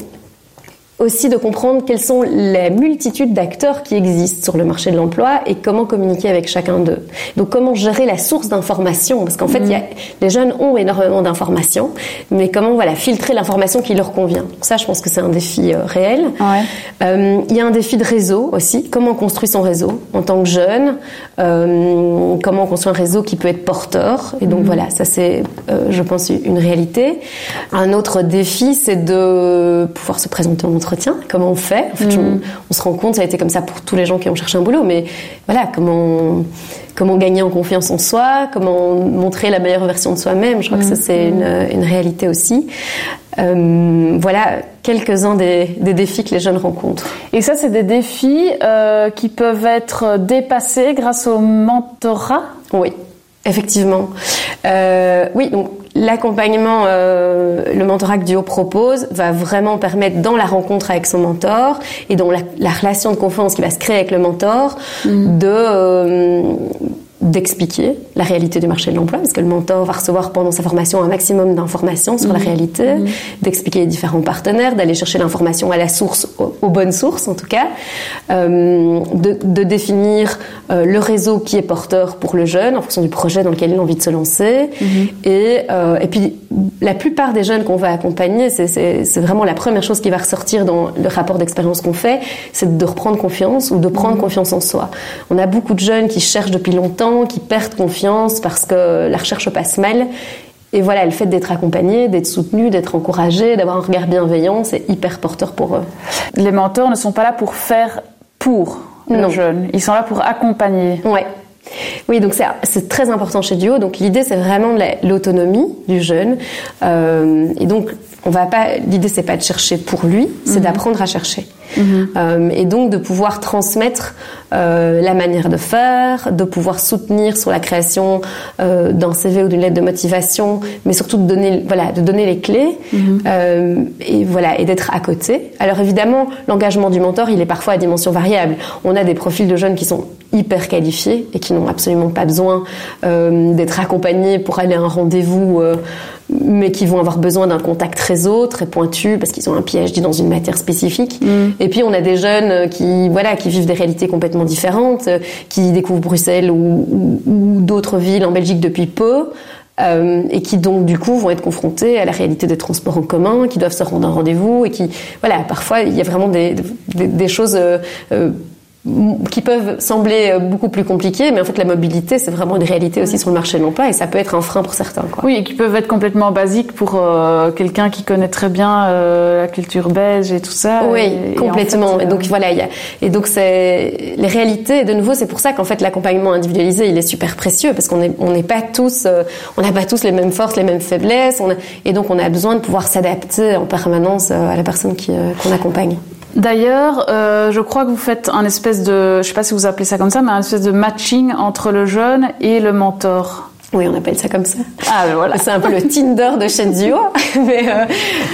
[SPEAKER 2] aussi de comprendre quelles sont les multitudes d'acteurs qui existent sur le marché de l'emploi et comment communiquer avec chacun d'eux. Donc comment gérer la source d'information parce qu'en fait, y a, les jeunes ont énormément d'informations, mais comment voilà filtrer l'information qui leur convient? ça, je pense que c'est un défi euh, réel. Euh, il y a un défi de réseau aussi. Comment on construit son réseau en tant que jeune? Euh, Comment on construit un réseau qui peut être porteur? Et donc mm. voilà, ça c'est, je pense, une réalité. Un autre défi, c'est de pouvoir se présenter en comment on fait. En fait, mm. on, se rend compte, ça a été comme ça pour tous les gens qui ont cherché un boulot, mais voilà, comment, comment gagner en confiance en soi, comment montrer la meilleure version de soi-même. Je crois que ça, c'est mm. une, une, réalité aussi. Euh, voilà quelques-uns des, des, défis que les jeunes rencontrent.
[SPEAKER 1] Et ça, c'est des défis euh, qui peuvent être dépassés grâce au mentorat?
[SPEAKER 2] Oui, effectivement. Euh, oui, donc L'accompagnement, euh, le mentorat que Duo propose, va vraiment permettre dans la rencontre avec son mentor et dans la, la relation de confiance qui va se créer avec le mentor, mm. de euh, d'expliquer la réalité du marché de l'emploi, parce que le mentor va recevoir pendant sa formation un maximum d'informations sur la mhm. réalité, mhm. d'expliquer les différents partenaires, d'aller chercher l'information à la source, aux, bonnes sources en tout cas, euh, de, de, définir euh, le réseau qui est porteur pour le jeune en fonction du projet dans lequel il a envie de se lancer. Mhm. Et, euh, et puis la plupart des jeunes qu'on va accompagner, c'est vraiment la première chose qui va ressortir dans le rapport d'expérience qu'on fait, c'est de reprendre confiance ou de prendre confiance en soi. On a beaucoup de jeunes qui cherchent depuis longtemps qui perdent confiance parce que la recherche passe mal. Et voilà, le fait d'être accompagné, d'être soutenu, d'être encouragé, d'avoir un regard bienveillant, c'est hyper porteur pour eux.
[SPEAKER 1] Les mentors ne sont pas là pour faire pour le jeune, ils sont là pour accompagner.
[SPEAKER 2] Ouais. Oui, donc c'est très important chez Duo. Donc l'idée, c'est vraiment l'autonomie du jeune. Euh, et donc, on va pas. L'idée, c'est pas de chercher pour lui, c'est mhm. d'apprendre à chercher. Mhm. Euh, et donc de pouvoir transmettre euh, la manière de faire, de pouvoir soutenir sur la création euh, d'un CV ou d'une lettre de motivation, mais surtout de donner, voilà, de donner les clés mhm. euh, et voilà, et d'être à côté. Alors évidemment, l'engagement du mentor, il est parfois à dimension variable. On a des profils de jeunes qui sont hyper qualifiés et qui n'ont absolument pas besoin euh, d'être accompagnés pour aller à un rendez-vous euh, mais qui vont avoir besoin d'un contact réseau très pointu parce qu'ils ont un PhD dans une matière spécifique. Mm. Et puis on a des jeunes qui voilà qui vivent des réalités complètement différentes, euh, qui découvrent Bruxelles ou, ou, d'autres villes en Belgique depuis peu. Euh, et qui donc du coup vont être confrontés à la réalité des transports en commun, qui doivent se rendre à un rendez-vous et qui voilà parfois il y a vraiment des, des, des choses euh, euh qui peuvent sembler euh, beaucoup plus compliqués, mais en fait la mobilité c'est vraiment une réalité aussi sur le marché de l'emploi et ça peut être un frein pour certains. Quoi.
[SPEAKER 1] Oui, et qui peuvent être complètement basiques pour euh, quelqu'un qui connaît très bien euh, la culture belge et tout ça.
[SPEAKER 2] Oui, complètement. Et, donc voilà, y a, et donc c'est les réalités. De nouveau, c'est pour ça qu'en fait l'accompagnement individualisé il est super précieux parce qu'on n'est on n'est pas tous, on n'a pas tous les mêmes forces, les mêmes faiblesses, on et donc on a besoin de pouvoir s'adapter en permanence à la personne qui qu'on accompagne.
[SPEAKER 1] D'ailleurs, euh, je crois que vous faites un espèce de, je sais pas si vous appelez ça comme ça, mais un espèce de matching entre le jeune et le mentor.
[SPEAKER 2] Oui, on appelle ça comme ça.
[SPEAKER 1] Ah, ben voilà.
[SPEAKER 2] C'est un peu le Tinder de chez Duo. Mais, euh,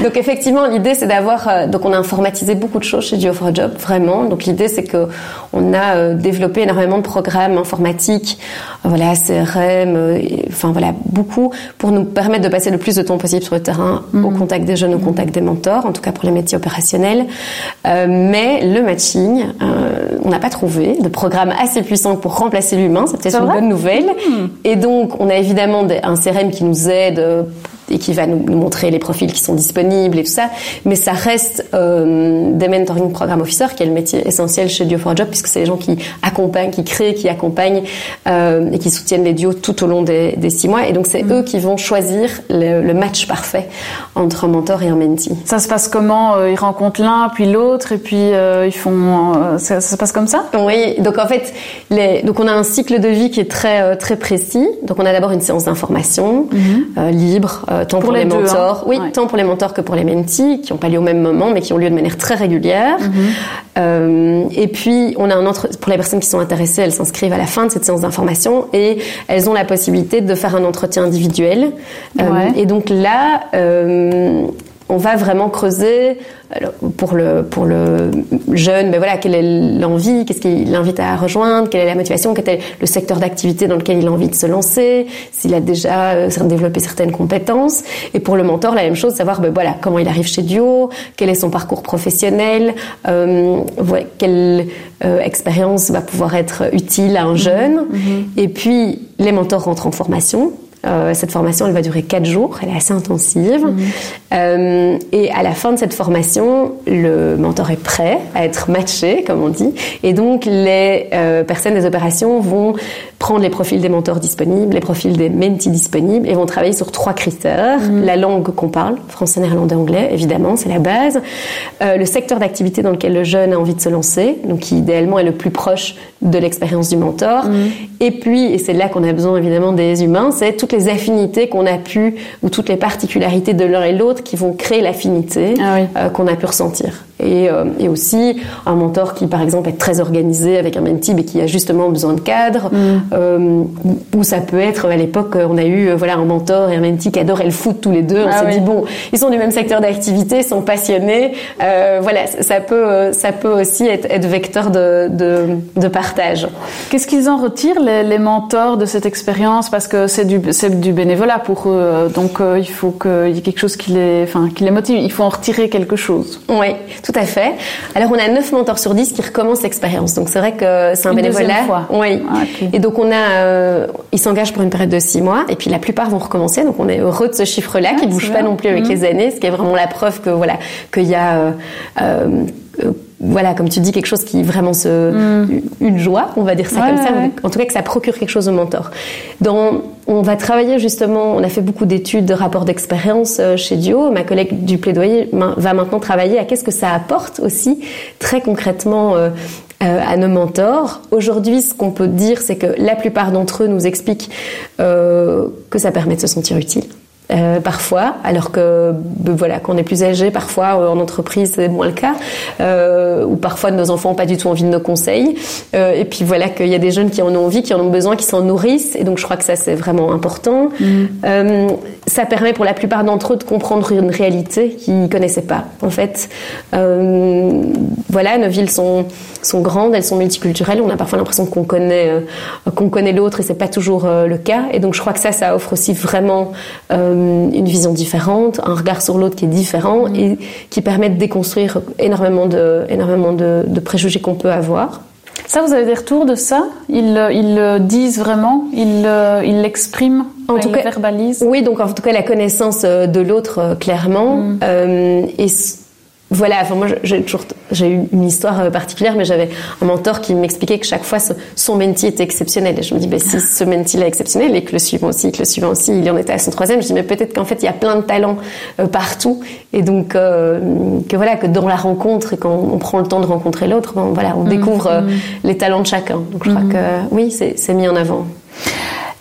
[SPEAKER 2] donc effectivement, l'idée c'est d'avoir. Euh, donc on a informatisé beaucoup de choses chez Duo for Job, vraiment. Donc l'idée c'est que on a euh, développé énormément de programmes informatiques, voilà, CRM, enfin voilà, beaucoup pour nous permettre de passer le plus de temps possible sur le terrain, au mhm. contact des jeunes, au contact des mentors, en tout cas pour les métiers opérationnels. mais le matching, on n'a pas trouvé de programme assez puissant pour remplacer l'humain. C'est peut-être une bonne nouvelle. Mhm. Et donc on on a évidemment un CRM qui nous aide euh, et qui va nous, montrer les profils qui sont disponibles et tout ça. Mais ça reste euh, des mentoring program officers, qui est le métier essentiel chez Dio for Job, puisque c'est les gens qui accompagnent, qui créent, qui accompagnent euh, et qui soutiennent les duos tout au long des, des six mois. Et donc c'est mm. eux qui vont choisir le, le, match parfait entre un mentor et un mentee.
[SPEAKER 1] Ça se passe comment euh, Ils rencontrent l'un, puis l'autre, et puis euh, ils font. Ça, ça, se passe comme ça?
[SPEAKER 2] Oui. Donc en fait, les, donc on a un cycle de vie qui est très très précis. Donc on a d'abord une séance d'information mm-hmm. libre tant pour, les,
[SPEAKER 1] deux,
[SPEAKER 2] mentors,
[SPEAKER 1] hein.
[SPEAKER 2] oui,
[SPEAKER 1] Ouais.
[SPEAKER 2] tant pour les mentors que pour les mentees, qui n'ont pas lieu au même moment, mais qui ont lieu de manière très régulière.
[SPEAKER 1] Mhm.
[SPEAKER 2] Euh, et puis, on a un entre... pour les personnes qui sont intéressées, elles s'inscrivent à la fin de cette séance d'information et elles ont la possibilité de faire un entretien individuel. Euh,
[SPEAKER 1] Ouais.
[SPEAKER 2] et donc là, euh, on va vraiment creuser pour le pour le jeune, ben voilà, quelle est l'envie, qu'est-ce qui l'invite à rejoindre, quelle est la motivation, quel est le secteur d'activité dans lequel il a envie de se lancer, s'il a déjà euh, développé certaines compétences. Et pour le mentor, la même chose, savoir ben voilà comment il arrive chez Duo, quel est son parcours professionnel, euh, ouais, quelle euh, expérience va pouvoir être utile à un jeune. Et puis les mentors rentrent en formation. Euh, cette formation, elle va durer quatre jours, elle est assez intensive. Euh, et à la fin de cette formation, le mentor est prêt à être matché, comme on dit. Et donc, les euh, personnes des opérations vont prendre les profils des mentors disponibles, les profils des mentees disponibles, et vont travailler sur trois critères. La langue qu'on parle, français, néerlandais, anglais, évidemment, c'est la base. Euh, le secteur d'activité dans lequel le jeune a envie de se lancer, donc qui idéalement est le plus proche de l'expérience du mentor. Et puis, et c'est là qu'on a besoin évidemment des humains, c'est toutes les affinités qu'on a pu, ou toutes les particularités de l'un et l'autre qui vont créer l'affinité
[SPEAKER 1] Ah oui.
[SPEAKER 2] euh, qu'on a pu ressentir. Et, euh, et aussi un mentor qui, par exemple, est très organisé avec un mentee mais qui a justement besoin de cadre. Euh, ou ça peut être, à l'époque, on a eu euh, voilà un mentor et un mentee qui adoraient le foot tous les deux. On
[SPEAKER 1] Ah
[SPEAKER 2] s'est
[SPEAKER 1] oui.
[SPEAKER 2] dit bon, ils sont du même secteur d'activité, sont passionnés. Euh, voilà, ça peut, euh, ça peut aussi être, être vecteur de, de, de partage.
[SPEAKER 1] Qu'est-ce qu'ils en retirent, les, les mentors, de cette expérience? Parce que c'est du, c'est du bénévolat pour eux. euh, Donc, euh, il faut qu'il y ait quelque chose qui les, enfin, qui les motive. Il faut en retirer quelque chose.
[SPEAKER 2] Oui, tout à fait. Alors, on a 9 mentors sur 10 qui recommencent l'expérience. Donc, c'est vrai que c'est un
[SPEAKER 1] Une
[SPEAKER 2] bénévolat.
[SPEAKER 1] fois.
[SPEAKER 2] Oui.
[SPEAKER 1] Ah.
[SPEAKER 2] Et donc, on a, euh, ils s'engagent pour une période de 6 mois. Et puis, la plupart vont recommencer. Donc, on est heureux de ce chiffre-là qui
[SPEAKER 1] Ah,
[SPEAKER 2] bouge
[SPEAKER 1] c'est
[SPEAKER 2] pas non plus avec
[SPEAKER 1] Mhm.
[SPEAKER 2] les années. Ce qui est vraiment la preuve que, voilà, qu'il y a, euh, euh, voilà, comme tu dis, quelque chose qui vraiment se, une joie, on va dire ça
[SPEAKER 1] Mm. Ouais,
[SPEAKER 2] comme ça.
[SPEAKER 1] ouais.
[SPEAKER 2] En tout cas, que ça procure quelque chose au mentor. Dans, on va travailler justement, on a fait beaucoup d'études, de rapports d'expérience euh, chez Dio. Ma collègue du plaidoyer va maintenant travailler à qu'est-ce que ça apporte aussi, très concrètement, euh, euh, à nos mentors. Aujourd'hui, ce qu'on peut dire, c'est que la plupart d'entre eux nous expliquent euh, que ça permet de se sentir utile. Euh, parfois, alors que ben, voilà, quand on est plus âgé, parfois euh, en entreprise c'est moins le cas, euh, ou parfois nos enfants n'ont pas du tout envie de nos conseils. Euh, et puis voilà qu'il y a des jeunes qui en ont envie, qui en ont besoin, qui s'en nourrissent. Et donc je crois que ça c'est vraiment important. Euh, ça permet pour la plupart d'entre eux de comprendre une réalité qu'ils connaissaient pas. En fait, euh, voilà, nos villes sont sont grandes, elles sont multiculturelles. On a parfois l'impression qu'on connaît euh, qu'on connaît l'autre et c'est pas toujours euh, le cas. Et donc je crois que ça, ça offre aussi vraiment euh, une vision différente, un regard sur l'autre qui est différent et qui permet de déconstruire énormément de énormément de, de préjugés qu'on peut avoir.
[SPEAKER 1] Ça, vous avez des retours de ça? Ils, le- ils le disent vraiment? Ils le- ils l'expriment?
[SPEAKER 2] En
[SPEAKER 1] Ils
[SPEAKER 2] tout cas-
[SPEAKER 1] verbalisent?
[SPEAKER 2] Oui, donc en tout cas la connaissance euh, de l'autre euh, clairement. Euh, et voilà, enfin moi j'ai toujours j'ai eu une histoire euh, particulière, mais j'avais un mentor qui m'expliquait que chaque fois ce- son mentee était exceptionnel. Et je me dis, ben, si ce mentee là est exceptionnel et que le suivant aussi, que le suivant aussi, il en était à son troisième, je dis mais peut-être qu'en fait il y a plein de talents euh, partout et donc euh, que voilà que dans la rencontre et quand on prend le temps de rencontrer l'autre, ben, voilà on découvre euh, les talents de chacun. Donc je crois que oui c'est c'est mis en avant.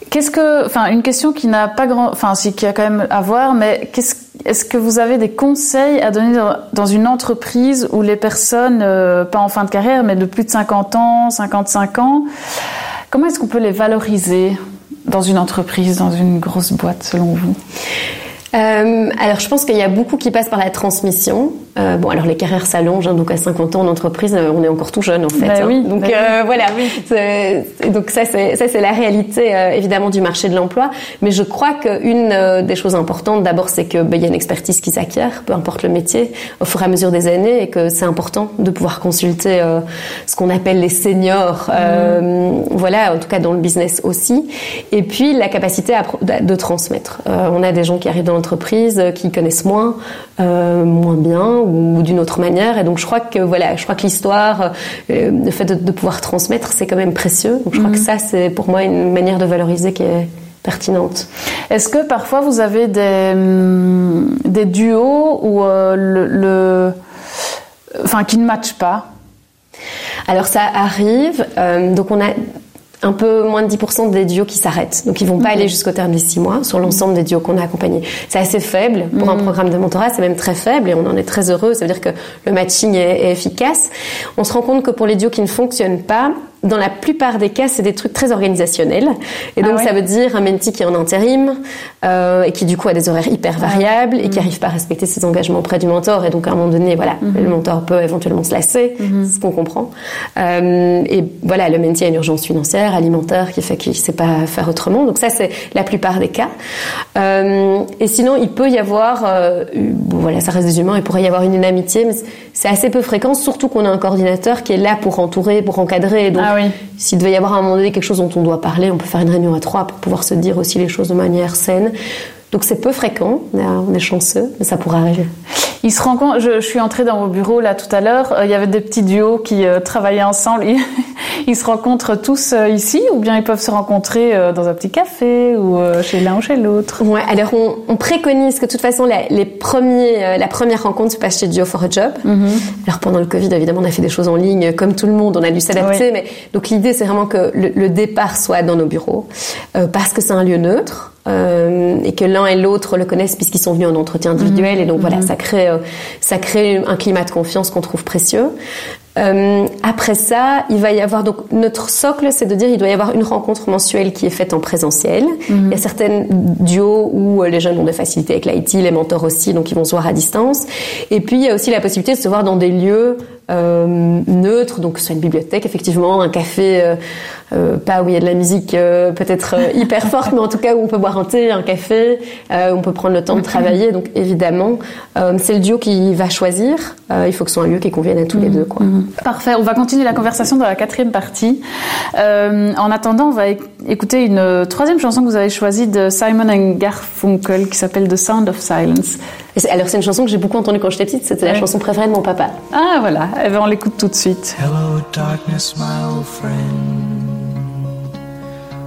[SPEAKER 1] Qu'est-ce que, enfin, une question qui n'a pas grand, enfin, si qui a quand même à voir, mais qu'est-ce, est-ce que vous avez des conseils à donner dans, une entreprise où les personnes, euh, pas en fin de carrière, mais de plus de 50 ans, 55 ans, comment est-ce qu'on peut les valoriser dans une entreprise, dans une grosse boîte, selon vous?
[SPEAKER 2] Euh, alors, je pense qu'il y a beaucoup qui passent par la transmission. Euh, bon, alors les carrières s'allongent, hein, donc à 50 ans en entreprise, euh, on est encore tout jeune en fait.
[SPEAKER 1] Bah
[SPEAKER 2] hein.
[SPEAKER 1] oui,
[SPEAKER 2] donc
[SPEAKER 1] bah
[SPEAKER 2] euh, voilà. Donc ça, c'est ça, c'est la réalité euh, évidemment du marché de l'emploi. Mais je crois qu'une euh, des choses importantes, d'abord, c'est que ben, il y a une expertise qui s'acquiert, peu importe le métier, au fur et à mesure des années, et que c'est important de pouvoir consulter euh, ce qu'on appelle les seniors. Euh, voilà, en tout cas dans le business aussi. Et puis la capacité à, de transmettre. Euh, on a des gens qui arrivent dans l'entreprise qui connaissent moins, euh, moins bien ou d'une autre manière. Et donc je crois que voilà, je crois que l'histoire, euh, le fait de, de pouvoir transmettre, c'est quand même précieux. Donc je crois que ça, c'est pour moi une manière de valoriser qui est pertinente.
[SPEAKER 1] Est-ce que parfois vous avez des, hum, des duos où euh, le, le- enfin, qui ne matchent pas?
[SPEAKER 2] Alors ça arrive. euh, donc on a un peu moins de 10% des duos qui s'arrêtent. Donc ils vont pas aller jusqu'au terme des 6 mois sur l'ensemble des duos qu'on a accompagnés. C'est assez faible pour un
[SPEAKER 1] Mhm.
[SPEAKER 2] programme de mentorat, c'est même très faible et on en est très heureux. Ça veut dire que le matching est, est efficace. On se rend compte que pour les duos qui ne fonctionnent pas, dans la plupart des cas, c'est des trucs très organisationnels. Et donc
[SPEAKER 1] Ah ouais
[SPEAKER 2] ça veut dire un mentee qui est en intérim euh, et qui du coup a des horaires hyper variables et qui arrive pas à respecter ses engagements auprès du mentor. Et donc à un moment donné, voilà,
[SPEAKER 1] Mhm.
[SPEAKER 2] le mentor peut éventuellement se lasser, c'est ce qu'on comprend. Euh, et voilà, le mentee a une urgence financière, alimentaire, qui fait qu'il sait pas faire autrement. Donc ça, c'est la plupart des cas. Euh, et sinon, il peut y avoir, bon, voilà, ça reste des humains, il pourrait y avoir une amitié, mais c'est assez peu fréquent, surtout qu'on a un coordinateur qui est là pour entourer, pour encadrer. Donc,
[SPEAKER 1] Ah oui.
[SPEAKER 2] s'il devait y avoir à un moment donné quelque chose dont on doit parler, on peut faire une réunion à trois pour pouvoir se dire aussi les choses de manière saine. Donc c'est peu fréquent, on est- on est chanceux, mais ça pourrait arriver.
[SPEAKER 1] Ils se rencontrent. Je, je suis entrée dans vos bureaux là tout à l'heure. euh, Il y avait des petits duos qui euh, travaillaient ensemble. Ils, ils se rencontrent tous euh, ici, ou bien ils peuvent se rencontrer euh, dans un petit café ou euh, chez l'un ou chez l'autre?
[SPEAKER 2] Ouais, alors on, on préconise que de toute façon la, les premiers, euh, la première rencontre se passe chez Duo for a Job. Alors pendant le Covid, évidemment, on a fait des choses en ligne, comme tout le monde, on a dû s'adapter.
[SPEAKER 1] Oui.
[SPEAKER 2] Mais donc l'idée, c'est vraiment que le, le départ soit dans nos bureaux, euh, parce que c'est un lieu neutre. Euh, et que l'un et l'autre le connaissent puisqu'ils sont venus en entretien individuel. Et donc voilà ça crée euh, ça crée un climat de confiance qu'on trouve précieux. Euh, après ça, il va y avoir donc notre socle, c'est de dire il doit y avoir une rencontre mensuelle qui est faite en présentiel. Il y a certaines duos où euh, les jeunes ont des facilités avec l'IT, les mentors aussi, donc ils vont se voir à distance. Et puis il y a aussi la possibilité de se voir dans des lieux euh, neutres, donc soit une bibliothèque effectivement, un café, euh, euh, pas où il y a de la musique euh, peut-être euh, hyper forte, mais en tout cas où on peut boire un thé, un café, euh, où on peut prendre le temps de travailler. Donc évidemment, euh, c'est le duo qui va choisir. Euh, il faut que ce soit un lieu qui convienne à tous les deux, quoi.
[SPEAKER 1] Parfait. On va continuer la conversation dans la quatrième partie. Euh, en attendant, on va éc- écouter une troisième chanson que vous avez choisie de Simon and Garfunkel qui s'appelle The Sound of Silence.
[SPEAKER 2] Et Alors c'est une chanson que j'ai beaucoup entendue quand j'étais petite, c'était la
[SPEAKER 1] Ouais.
[SPEAKER 2] chanson préférée de mon papa.
[SPEAKER 1] Ah voilà. Eh ben, on l'écoute tout de suite.
[SPEAKER 5] Hello, darkness, my old friend.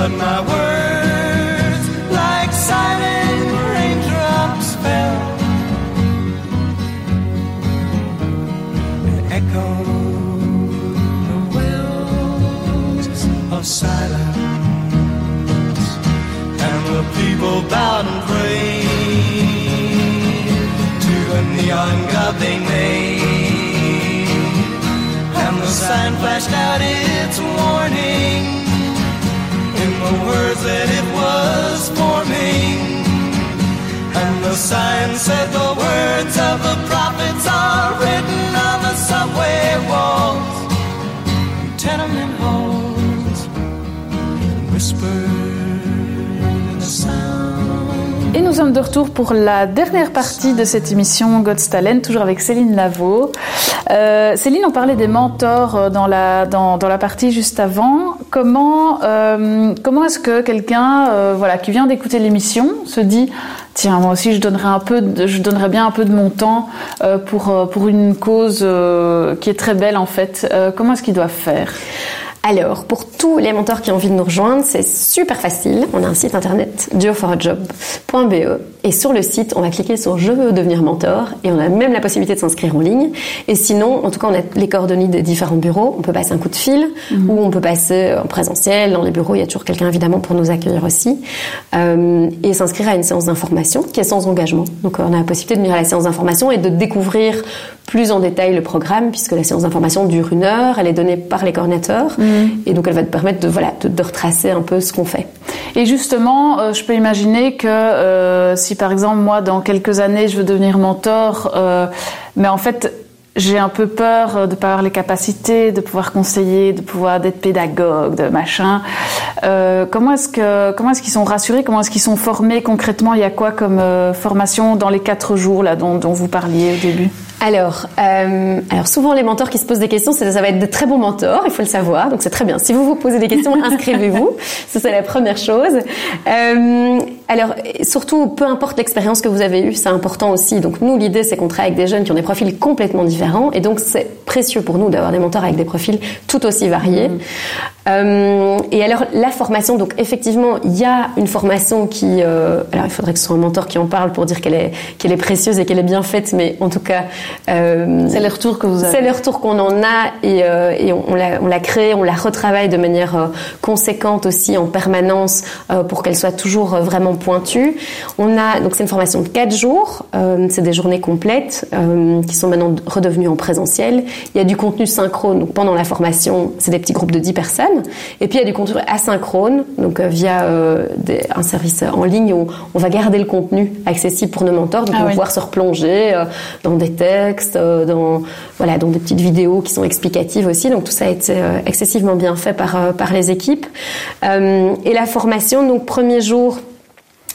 [SPEAKER 5] But my words, like silent raindrops, fell and echoed the wells of silence. And the people bowed and prayed to the neon god they made. And the sign flashed out its warning in the words that it was forming. And the sign said the words of the prophets are written on the subway walls,
[SPEAKER 1] sommes de retour pour la dernière partie de cette émission God's Talent, toujours avec Céline Lavaux. Euh, Céline, on parlait des mentors euh, dans la, dans, dans la partie juste avant. Comment, euh, comment est-ce que quelqu'un voilà, qui vient d'écouter l'émission se dit tiens, moi aussi je donnerais, un peu de, je donnerais bien un peu de mon temps pour, pour une cause qui est très belle en fait Comment est-ce qu'ils doivent faire?
[SPEAKER 2] Alors, pour tous les mentors qui ont envie de nous rejoindre, c'est super facile. On a un site internet duoforajob.be et sur le site, on va cliquer sur Je veux devenir mentor et on a même la possibilité de s'inscrire en ligne. Et sinon, en tout cas, on a les coordonnées des différents bureaux. On peut passer un coup de fil mhm. ou on peut passer en présentiel. Dans les bureaux, il y a toujours quelqu'un évidemment pour nous accueillir aussi. Euh, et s'inscrire à une séance d'information qui est sans engagement. Donc, on a la possibilité de venir à la séance d'information et de découvrir plus en détail le programme puisque la séance d'information dure une heure. Elle est donnée par les coordinateurs. Mhm. Et donc, elle va te permettre de, voilà, de, retracer un peu ce qu'on fait.
[SPEAKER 1] Et justement, euh, je peux imaginer que euh, si par exemple, moi, dans quelques années, je veux devenir mentor, euh, mais en fait, j'ai un peu peur de pas avoir les capacités, de pouvoir conseiller, de pouvoir d'être pédagogue, de machin. comment est-ce que est-ce qu'ils sont rassurés Comment est-ce qu'ils sont formés concrètement? Il y a quoi comme formation dans les quatre jours là dont vous parliez au début?
[SPEAKER 2] Alors, euh, alors souvent les mentors qui se posent des questions, ça va être de très bons mentors, il faut le savoir, donc c'est très bien. Si vous vous posez des questions, inscrivez-vous, ça c'est la première chose. Euh, alors surtout, peu importe l'expérience que vous avez eue, c'est important aussi. Donc nous, l'idée c'est qu'on travaille avec des jeunes qui ont des profils complètement différents, et donc c'est précieux pour nous d'avoir des mentors avec des profils tout aussi variés. Mmh. Euh, et alors la formation, donc effectivement, il y a une formation qui, euh, alors il faudrait que ce soit un mentor qui en parle pour dire qu'elle est qu'elle est précieuse et qu'elle est bien faite, mais en tout cas,
[SPEAKER 1] euh, c'est le retour que vous avez.
[SPEAKER 2] C'est le retour qu'on en a et, euh, et on, l'a on l'a créé, on la retravaille de manière euh, conséquente aussi en permanence euh, pour qu'elle soit toujours vraiment pointue. On a donc c'est une formation de quatre jours, c'est des journées complètes qui sont maintenant redevenues en présentiel. Il y a du contenu synchrone donc pendant la formation, c'est des petits groupes de 10 personnes. Et puis il y a du contenu asynchrone, donc euh, via euh, un service en ligne où on va garder le contenu accessible pour nos mentors, donc ah on va pouvoir se replonger euh, dans des textes, dans voilà, dans des petites vidéos qui sont explicatives aussi. Donc tout ça a été excessivement bien fait par par les équipes. et la formation, donc premier jour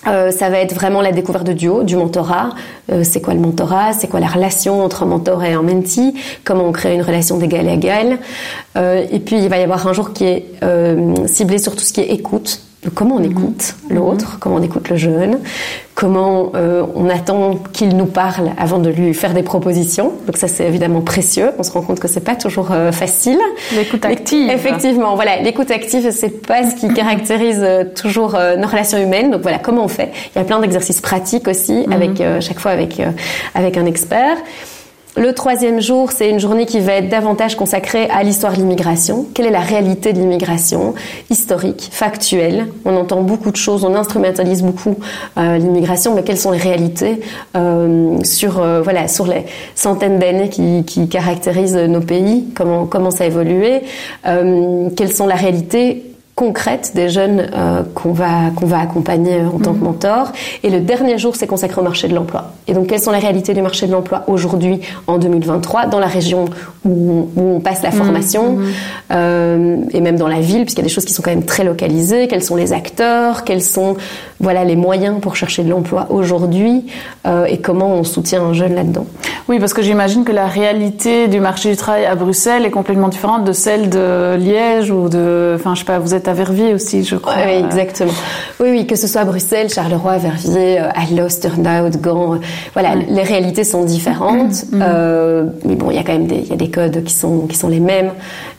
[SPEAKER 2] euh, ça va être vraiment la découverte de duo, du mentorat. Euh, c'est quoi le mentorat? C'est quoi la relation entre un mentor et un mentee? Comment on crée une relation d'égal à égal? Euh, Et puis il va y avoir un jour qui est ciblé sur tout ce qui est écoute comment on mhm. écoute l'autre, mhm. comment on écoute le jeune, comment euh, on attend qu'il nous parle avant de lui faire des propositions. Donc ça c'est évidemment précieux. On se rend compte que c'est pas toujours euh, facile.
[SPEAKER 1] L'écoute active.
[SPEAKER 2] Effectivement, voilà, l'écoute active c'est pas ce qui caractérise euh, toujours nos relations humaines. Donc voilà, comment on fait Il y a plein d'exercices pratiques aussi mhm. avec chaque fois avec avec un expert. Le troisième jour, c'est une journée qui va être davantage consacrée à l'histoire de l'immigration. Quelle est la réalité de l'immigration historique, factuelle? On entend beaucoup de choses, on instrumentalise beaucoup euh, l'immigration, mais quelles sont les réalités euh, sur euh, voilà sur les centaines d'années qui, caractérisent nos pays? Comment comment ça a évolué? Quelles sont la réalité concrète des jeunes euh, qu'on va qu'on va accompagner en tant que mhm. mentor. Et le dernier jour, c'est consacré au marché de l'emploi. Et donc, quelles sont les réalités du marché de l'emploi aujourd'hui, en 2023, dans la région où, où on passe la mhm. formation, mhm. euh, et même dans la ville, puisqu'il y a des choses qui sont quand même très localisées. Quels sont les acteurs? Quels sont voilà les moyens pour chercher de l'emploi aujourd'hui euh, Et comment on soutient un jeune là-dedans
[SPEAKER 1] Oui, parce que j'imagine que la réalité du marché du travail à Bruxelles est complètement différente de celle de Liège ou de, enfin, je sais pas, vous êtes à Verviers aussi, je crois.
[SPEAKER 2] Oui, exactement. Oui, oui, que ce soit Bruxelles, Charleroi, Verviers, euh, Alost, Turnhout, Gand, euh, voilà, les réalités sont différentes. Mm-hmm. euh, mais bon, il y a quand même des, il y a des codes qui sont qui sont les mêmes.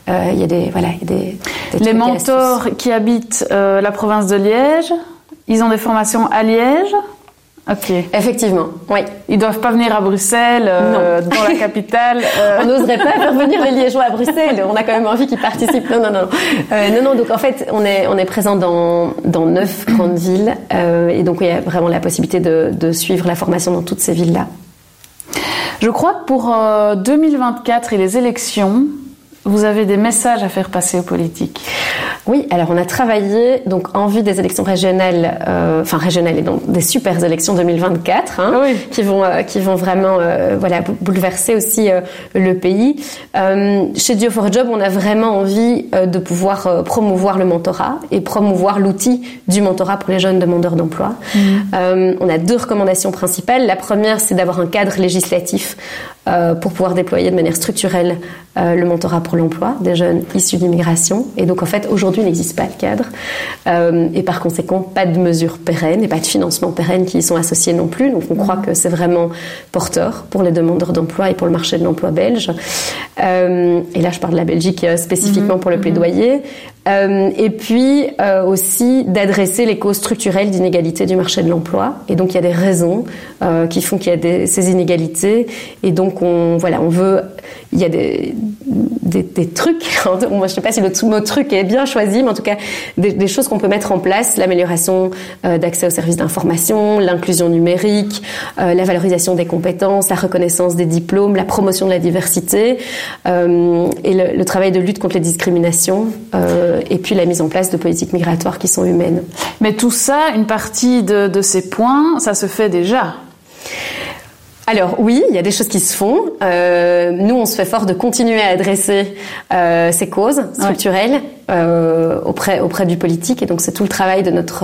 [SPEAKER 2] Euh, il y a des voilà, il y a des,
[SPEAKER 1] des les mentors qui habitent euh, la province de Liège, ils ont des formations à Liège. Ok.
[SPEAKER 2] Effectivement, oui.
[SPEAKER 1] Ils doivent pas venir à Bruxelles, euh, dans la capitale.
[SPEAKER 2] Euh. On n'oserait pas faire venir les Liégeois à Bruxelles. On a quand même envie qu'ils participent. Non, non, non. Euh, non, non. Donc en fait, on est on est présent dans dans neuf grandes villes euh, et donc il y a vraiment la possibilité de, de suivre la formation dans toutes ces villes là.
[SPEAKER 1] Je crois que pour 2024 et les élections, vous avez des messages à faire passer aux politiques.
[SPEAKER 2] Oui, alors on a travaillé donc en vue des élections régionales, euh, enfin régionales et donc des super élections 2024, hein,
[SPEAKER 1] Oui.
[SPEAKER 2] qui vont euh, qui vont vraiment euh, voilà bou- bouleverser aussi euh, le pays. Euh, chez Dio for Job, on a vraiment envie euh, de pouvoir euh, promouvoir le mentorat et promouvoir l'outil du mentorat pour les jeunes demandeurs d'emploi. Euh, on a deux recommandations principales. La première, c'est d'avoir un cadre législatif euh, pour pouvoir déployer de manière structurelle euh, le mentorat pour l'emploi des jeunes issus d'immigration. Et donc en fait, aujourd'hui, il n'existe pas de cadre euh, et par conséquent, pas de mesures pérennes et pas de financement pérenne qui y sont associés non plus. Donc on croit que c'est vraiment porteur pour les demandeurs d'emploi et pour le marché de l'emploi belge. Euh, et là, je parle de la Belgique euh, spécifiquement pour le plaidoyer. Euh, et puis euh, aussi d'adresser les causes structurelles d'inégalité du marché de l'emploi. Et donc il y a des raisons euh, qui font qu'il y a des, ces inégalités. Et donc on voilà, on veut, il y a des, des, des trucs. Moi je sais pas si le mot truc est bien choisi, mais en tout cas des, des choses qu'on peut mettre en place l'amélioration euh, d'accès aux services d'information, l'inclusion numérique, euh, la valorisation des compétences, la reconnaissance des diplômes, la promotion de la diversité et le, le travail de lutte contre les discriminations. Euh, et puis la mise en place de politiques migratoires qui sont humaines.
[SPEAKER 1] Mais tout ça, une partie de, de ces points, ça se fait déjà.
[SPEAKER 2] Alors oui, il y a des choses qui se font. Euh, nous, on se fait fort de continuer à adresser euh, ces causes structurelles euh, auprès auprès du politique, et donc c'est tout le travail de notre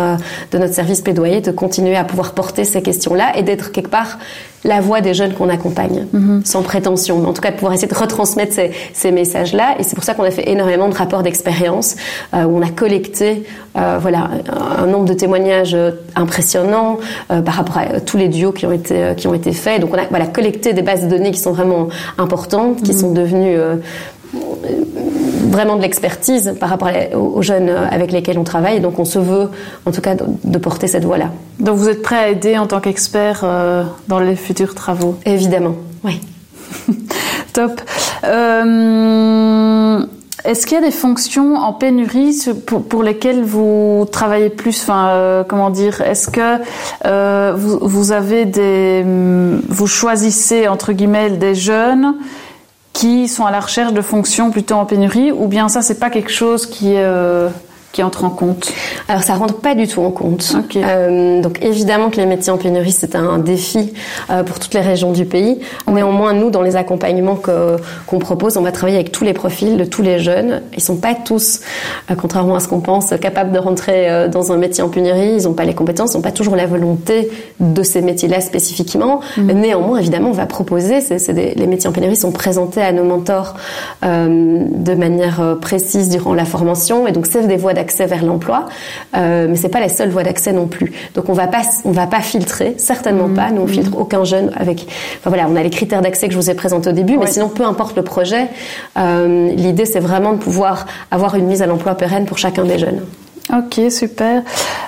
[SPEAKER 2] de notre service plaidoyer de continuer à pouvoir porter ces questions-là et d'être quelque part la voix des jeunes qu'on accompagne, sans prétention, mais en tout cas de pouvoir essayer de retransmettre ces, ces messages-là. Et c'est pour ça qu'on a fait énormément de rapports d'expérience euh, où on a collecté, euh, voilà, un, un nombre de témoignages euh, impressionnants euh, par rapport à tous les duos qui ont été euh, qui ont été faits. Donc on a voilà collecté des bases de données qui sont vraiment importantes, qui sont devenues euh, vraiment de l'expertise par rapport aux jeunes avec lesquels on travaille. Donc on se veut, en tout cas, de, porter cette voix-là.
[SPEAKER 1] Donc vous êtes prêt à aider en tant qu'expert euh, dans les futurs travaux?
[SPEAKER 2] Évidemment, oui.
[SPEAKER 1] Top. Euh, Est-ce qu'il y a des fonctions en pénurie pour, pour lesquelles vous travaillez plus? Enfin, euh, comment dire? Est-ce que euh, vous, vous avez des, vous choisissez entre guillemets des jeunes? Qui sont à la recherche de fonctions plutôt en pénurie, ou bien ça c'est pas quelque chose qui euh, qui entre en compte
[SPEAKER 2] Alors ça rentre pas du tout en compte. Euh, donc évidemment que les métiers en pénurie c'est un défi euh, pour toutes les régions du pays. Néanmoins nous dans les accompagnements qu'on propose, on va travailler avec tous les profils de tous les jeunes. Ils sont pas tous, euh, contrairement à ce qu'on pense, capables de rentrer dans un métier en pénurie. Ils ont pas les compétences, ils ont pas toujours la volonté de ces métiers-là spécifiquement. Néanmoins évidemment on va proposer. Des- les métiers en pénurie sont présentés à nos mentors de manière précise durant la formation et donc c'est des voies d'accès vers l'emploi, euh, mais c'est pas la seule voie d'accès non plus. Donc on va pas on va pas filtrer, certainement pas. Nous on filtre aucun jeune avec. Enfin voilà, on a les critères d'accès que je vous ai présentés au début, mais sinon peu importe le projet, euh, l'idée c'est vraiment de pouvoir avoir une mise à l'emploi pérenne pour chacun des jeunes.
[SPEAKER 1] Ok, super.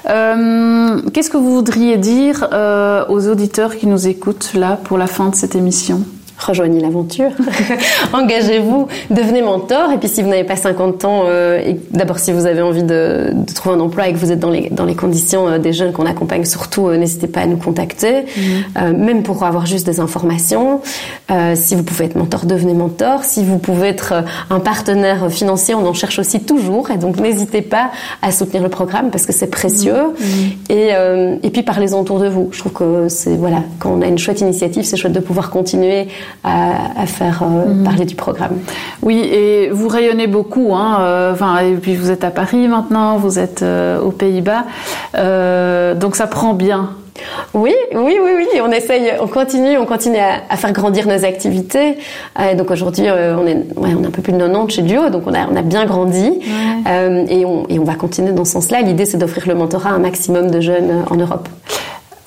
[SPEAKER 1] Euh, Qu'est-ce que vous voudriez dire euh, aux auditeurs qui nous écoutent là pour la fin de cette émission?
[SPEAKER 2] Rejoignez l'aventure, engagez-vous, devenez mentor. Et puis si vous n'avez pas 50 ans, euh, et d'abord si vous avez envie de, de trouver un emploi et que vous êtes dans les, dans les conditions euh, des jeunes qu'on accompagne, surtout euh, n'hésitez pas à nous contacter, Euh, même pour avoir juste des informations. Si vous pouvez être mentor, devenez mentor. Si vous pouvez être un partenaire financier, on en cherche aussi toujours. Et donc n'hésitez pas à soutenir le programme parce que c'est précieux. Et, euh, et puis parlez-en autour de vous. Je trouve que c'est voilà, quand on a une chouette initiative, c'est chouette de pouvoir continuer à, à faire euh, parler du programme.
[SPEAKER 1] Oui, et vous rayonnez beaucoup. Hein, euh, enfin, et puis vous êtes à Paris maintenant, vous êtes euh, aux Pays-Bas, donc ça prend bien.
[SPEAKER 2] Oui, oui, oui, oui. On essaye, on continue, on continue à, à faire grandir nos activités. Euh, donc aujourd'hui, euh, on est, ouais, on est un peu plus de 90 chez Duo, donc on a, on a bien grandi Euh, et, on, et on va continuer dans ce sens-là. L'idée, c'est d'offrir le mentorat à un maximum de jeunes en Europe.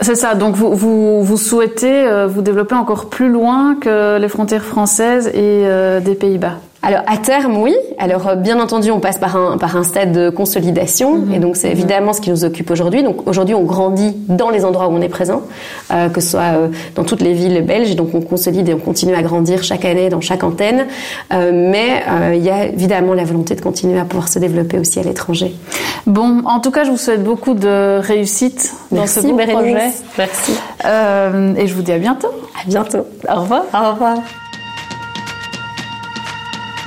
[SPEAKER 1] C'est ça. Donc vous, vous, vous souhaitez euh, vous développer encore plus loin que les frontières françaises et euh, des Pays-Bas.
[SPEAKER 2] Alors à terme, oui. Alors euh, bien entendu, on passe par un par un stade de consolidation, et donc c'est évidemment ce qui nous occupe aujourd'hui. Donc aujourd'hui, on grandit dans les endroits où on est présent, euh, que ce soit euh, dans toutes les villes belges. Donc on consolide et on continue à grandir chaque année dans chaque antenne. Euh, mais euh, il y a évidemment la volonté de continuer à pouvoir se développer aussi à l'étranger.
[SPEAKER 1] Bon, en tout cas, je vous souhaite beaucoup de réussite dans ce beau projet.
[SPEAKER 2] Merci.
[SPEAKER 1] Euh, et je vous dis à bientôt.
[SPEAKER 2] À bientôt.
[SPEAKER 1] Au revoir.
[SPEAKER 2] Au revoir.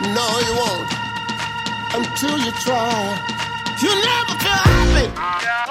[SPEAKER 6] No, you won't until you try.
[SPEAKER 5] You never feel happy.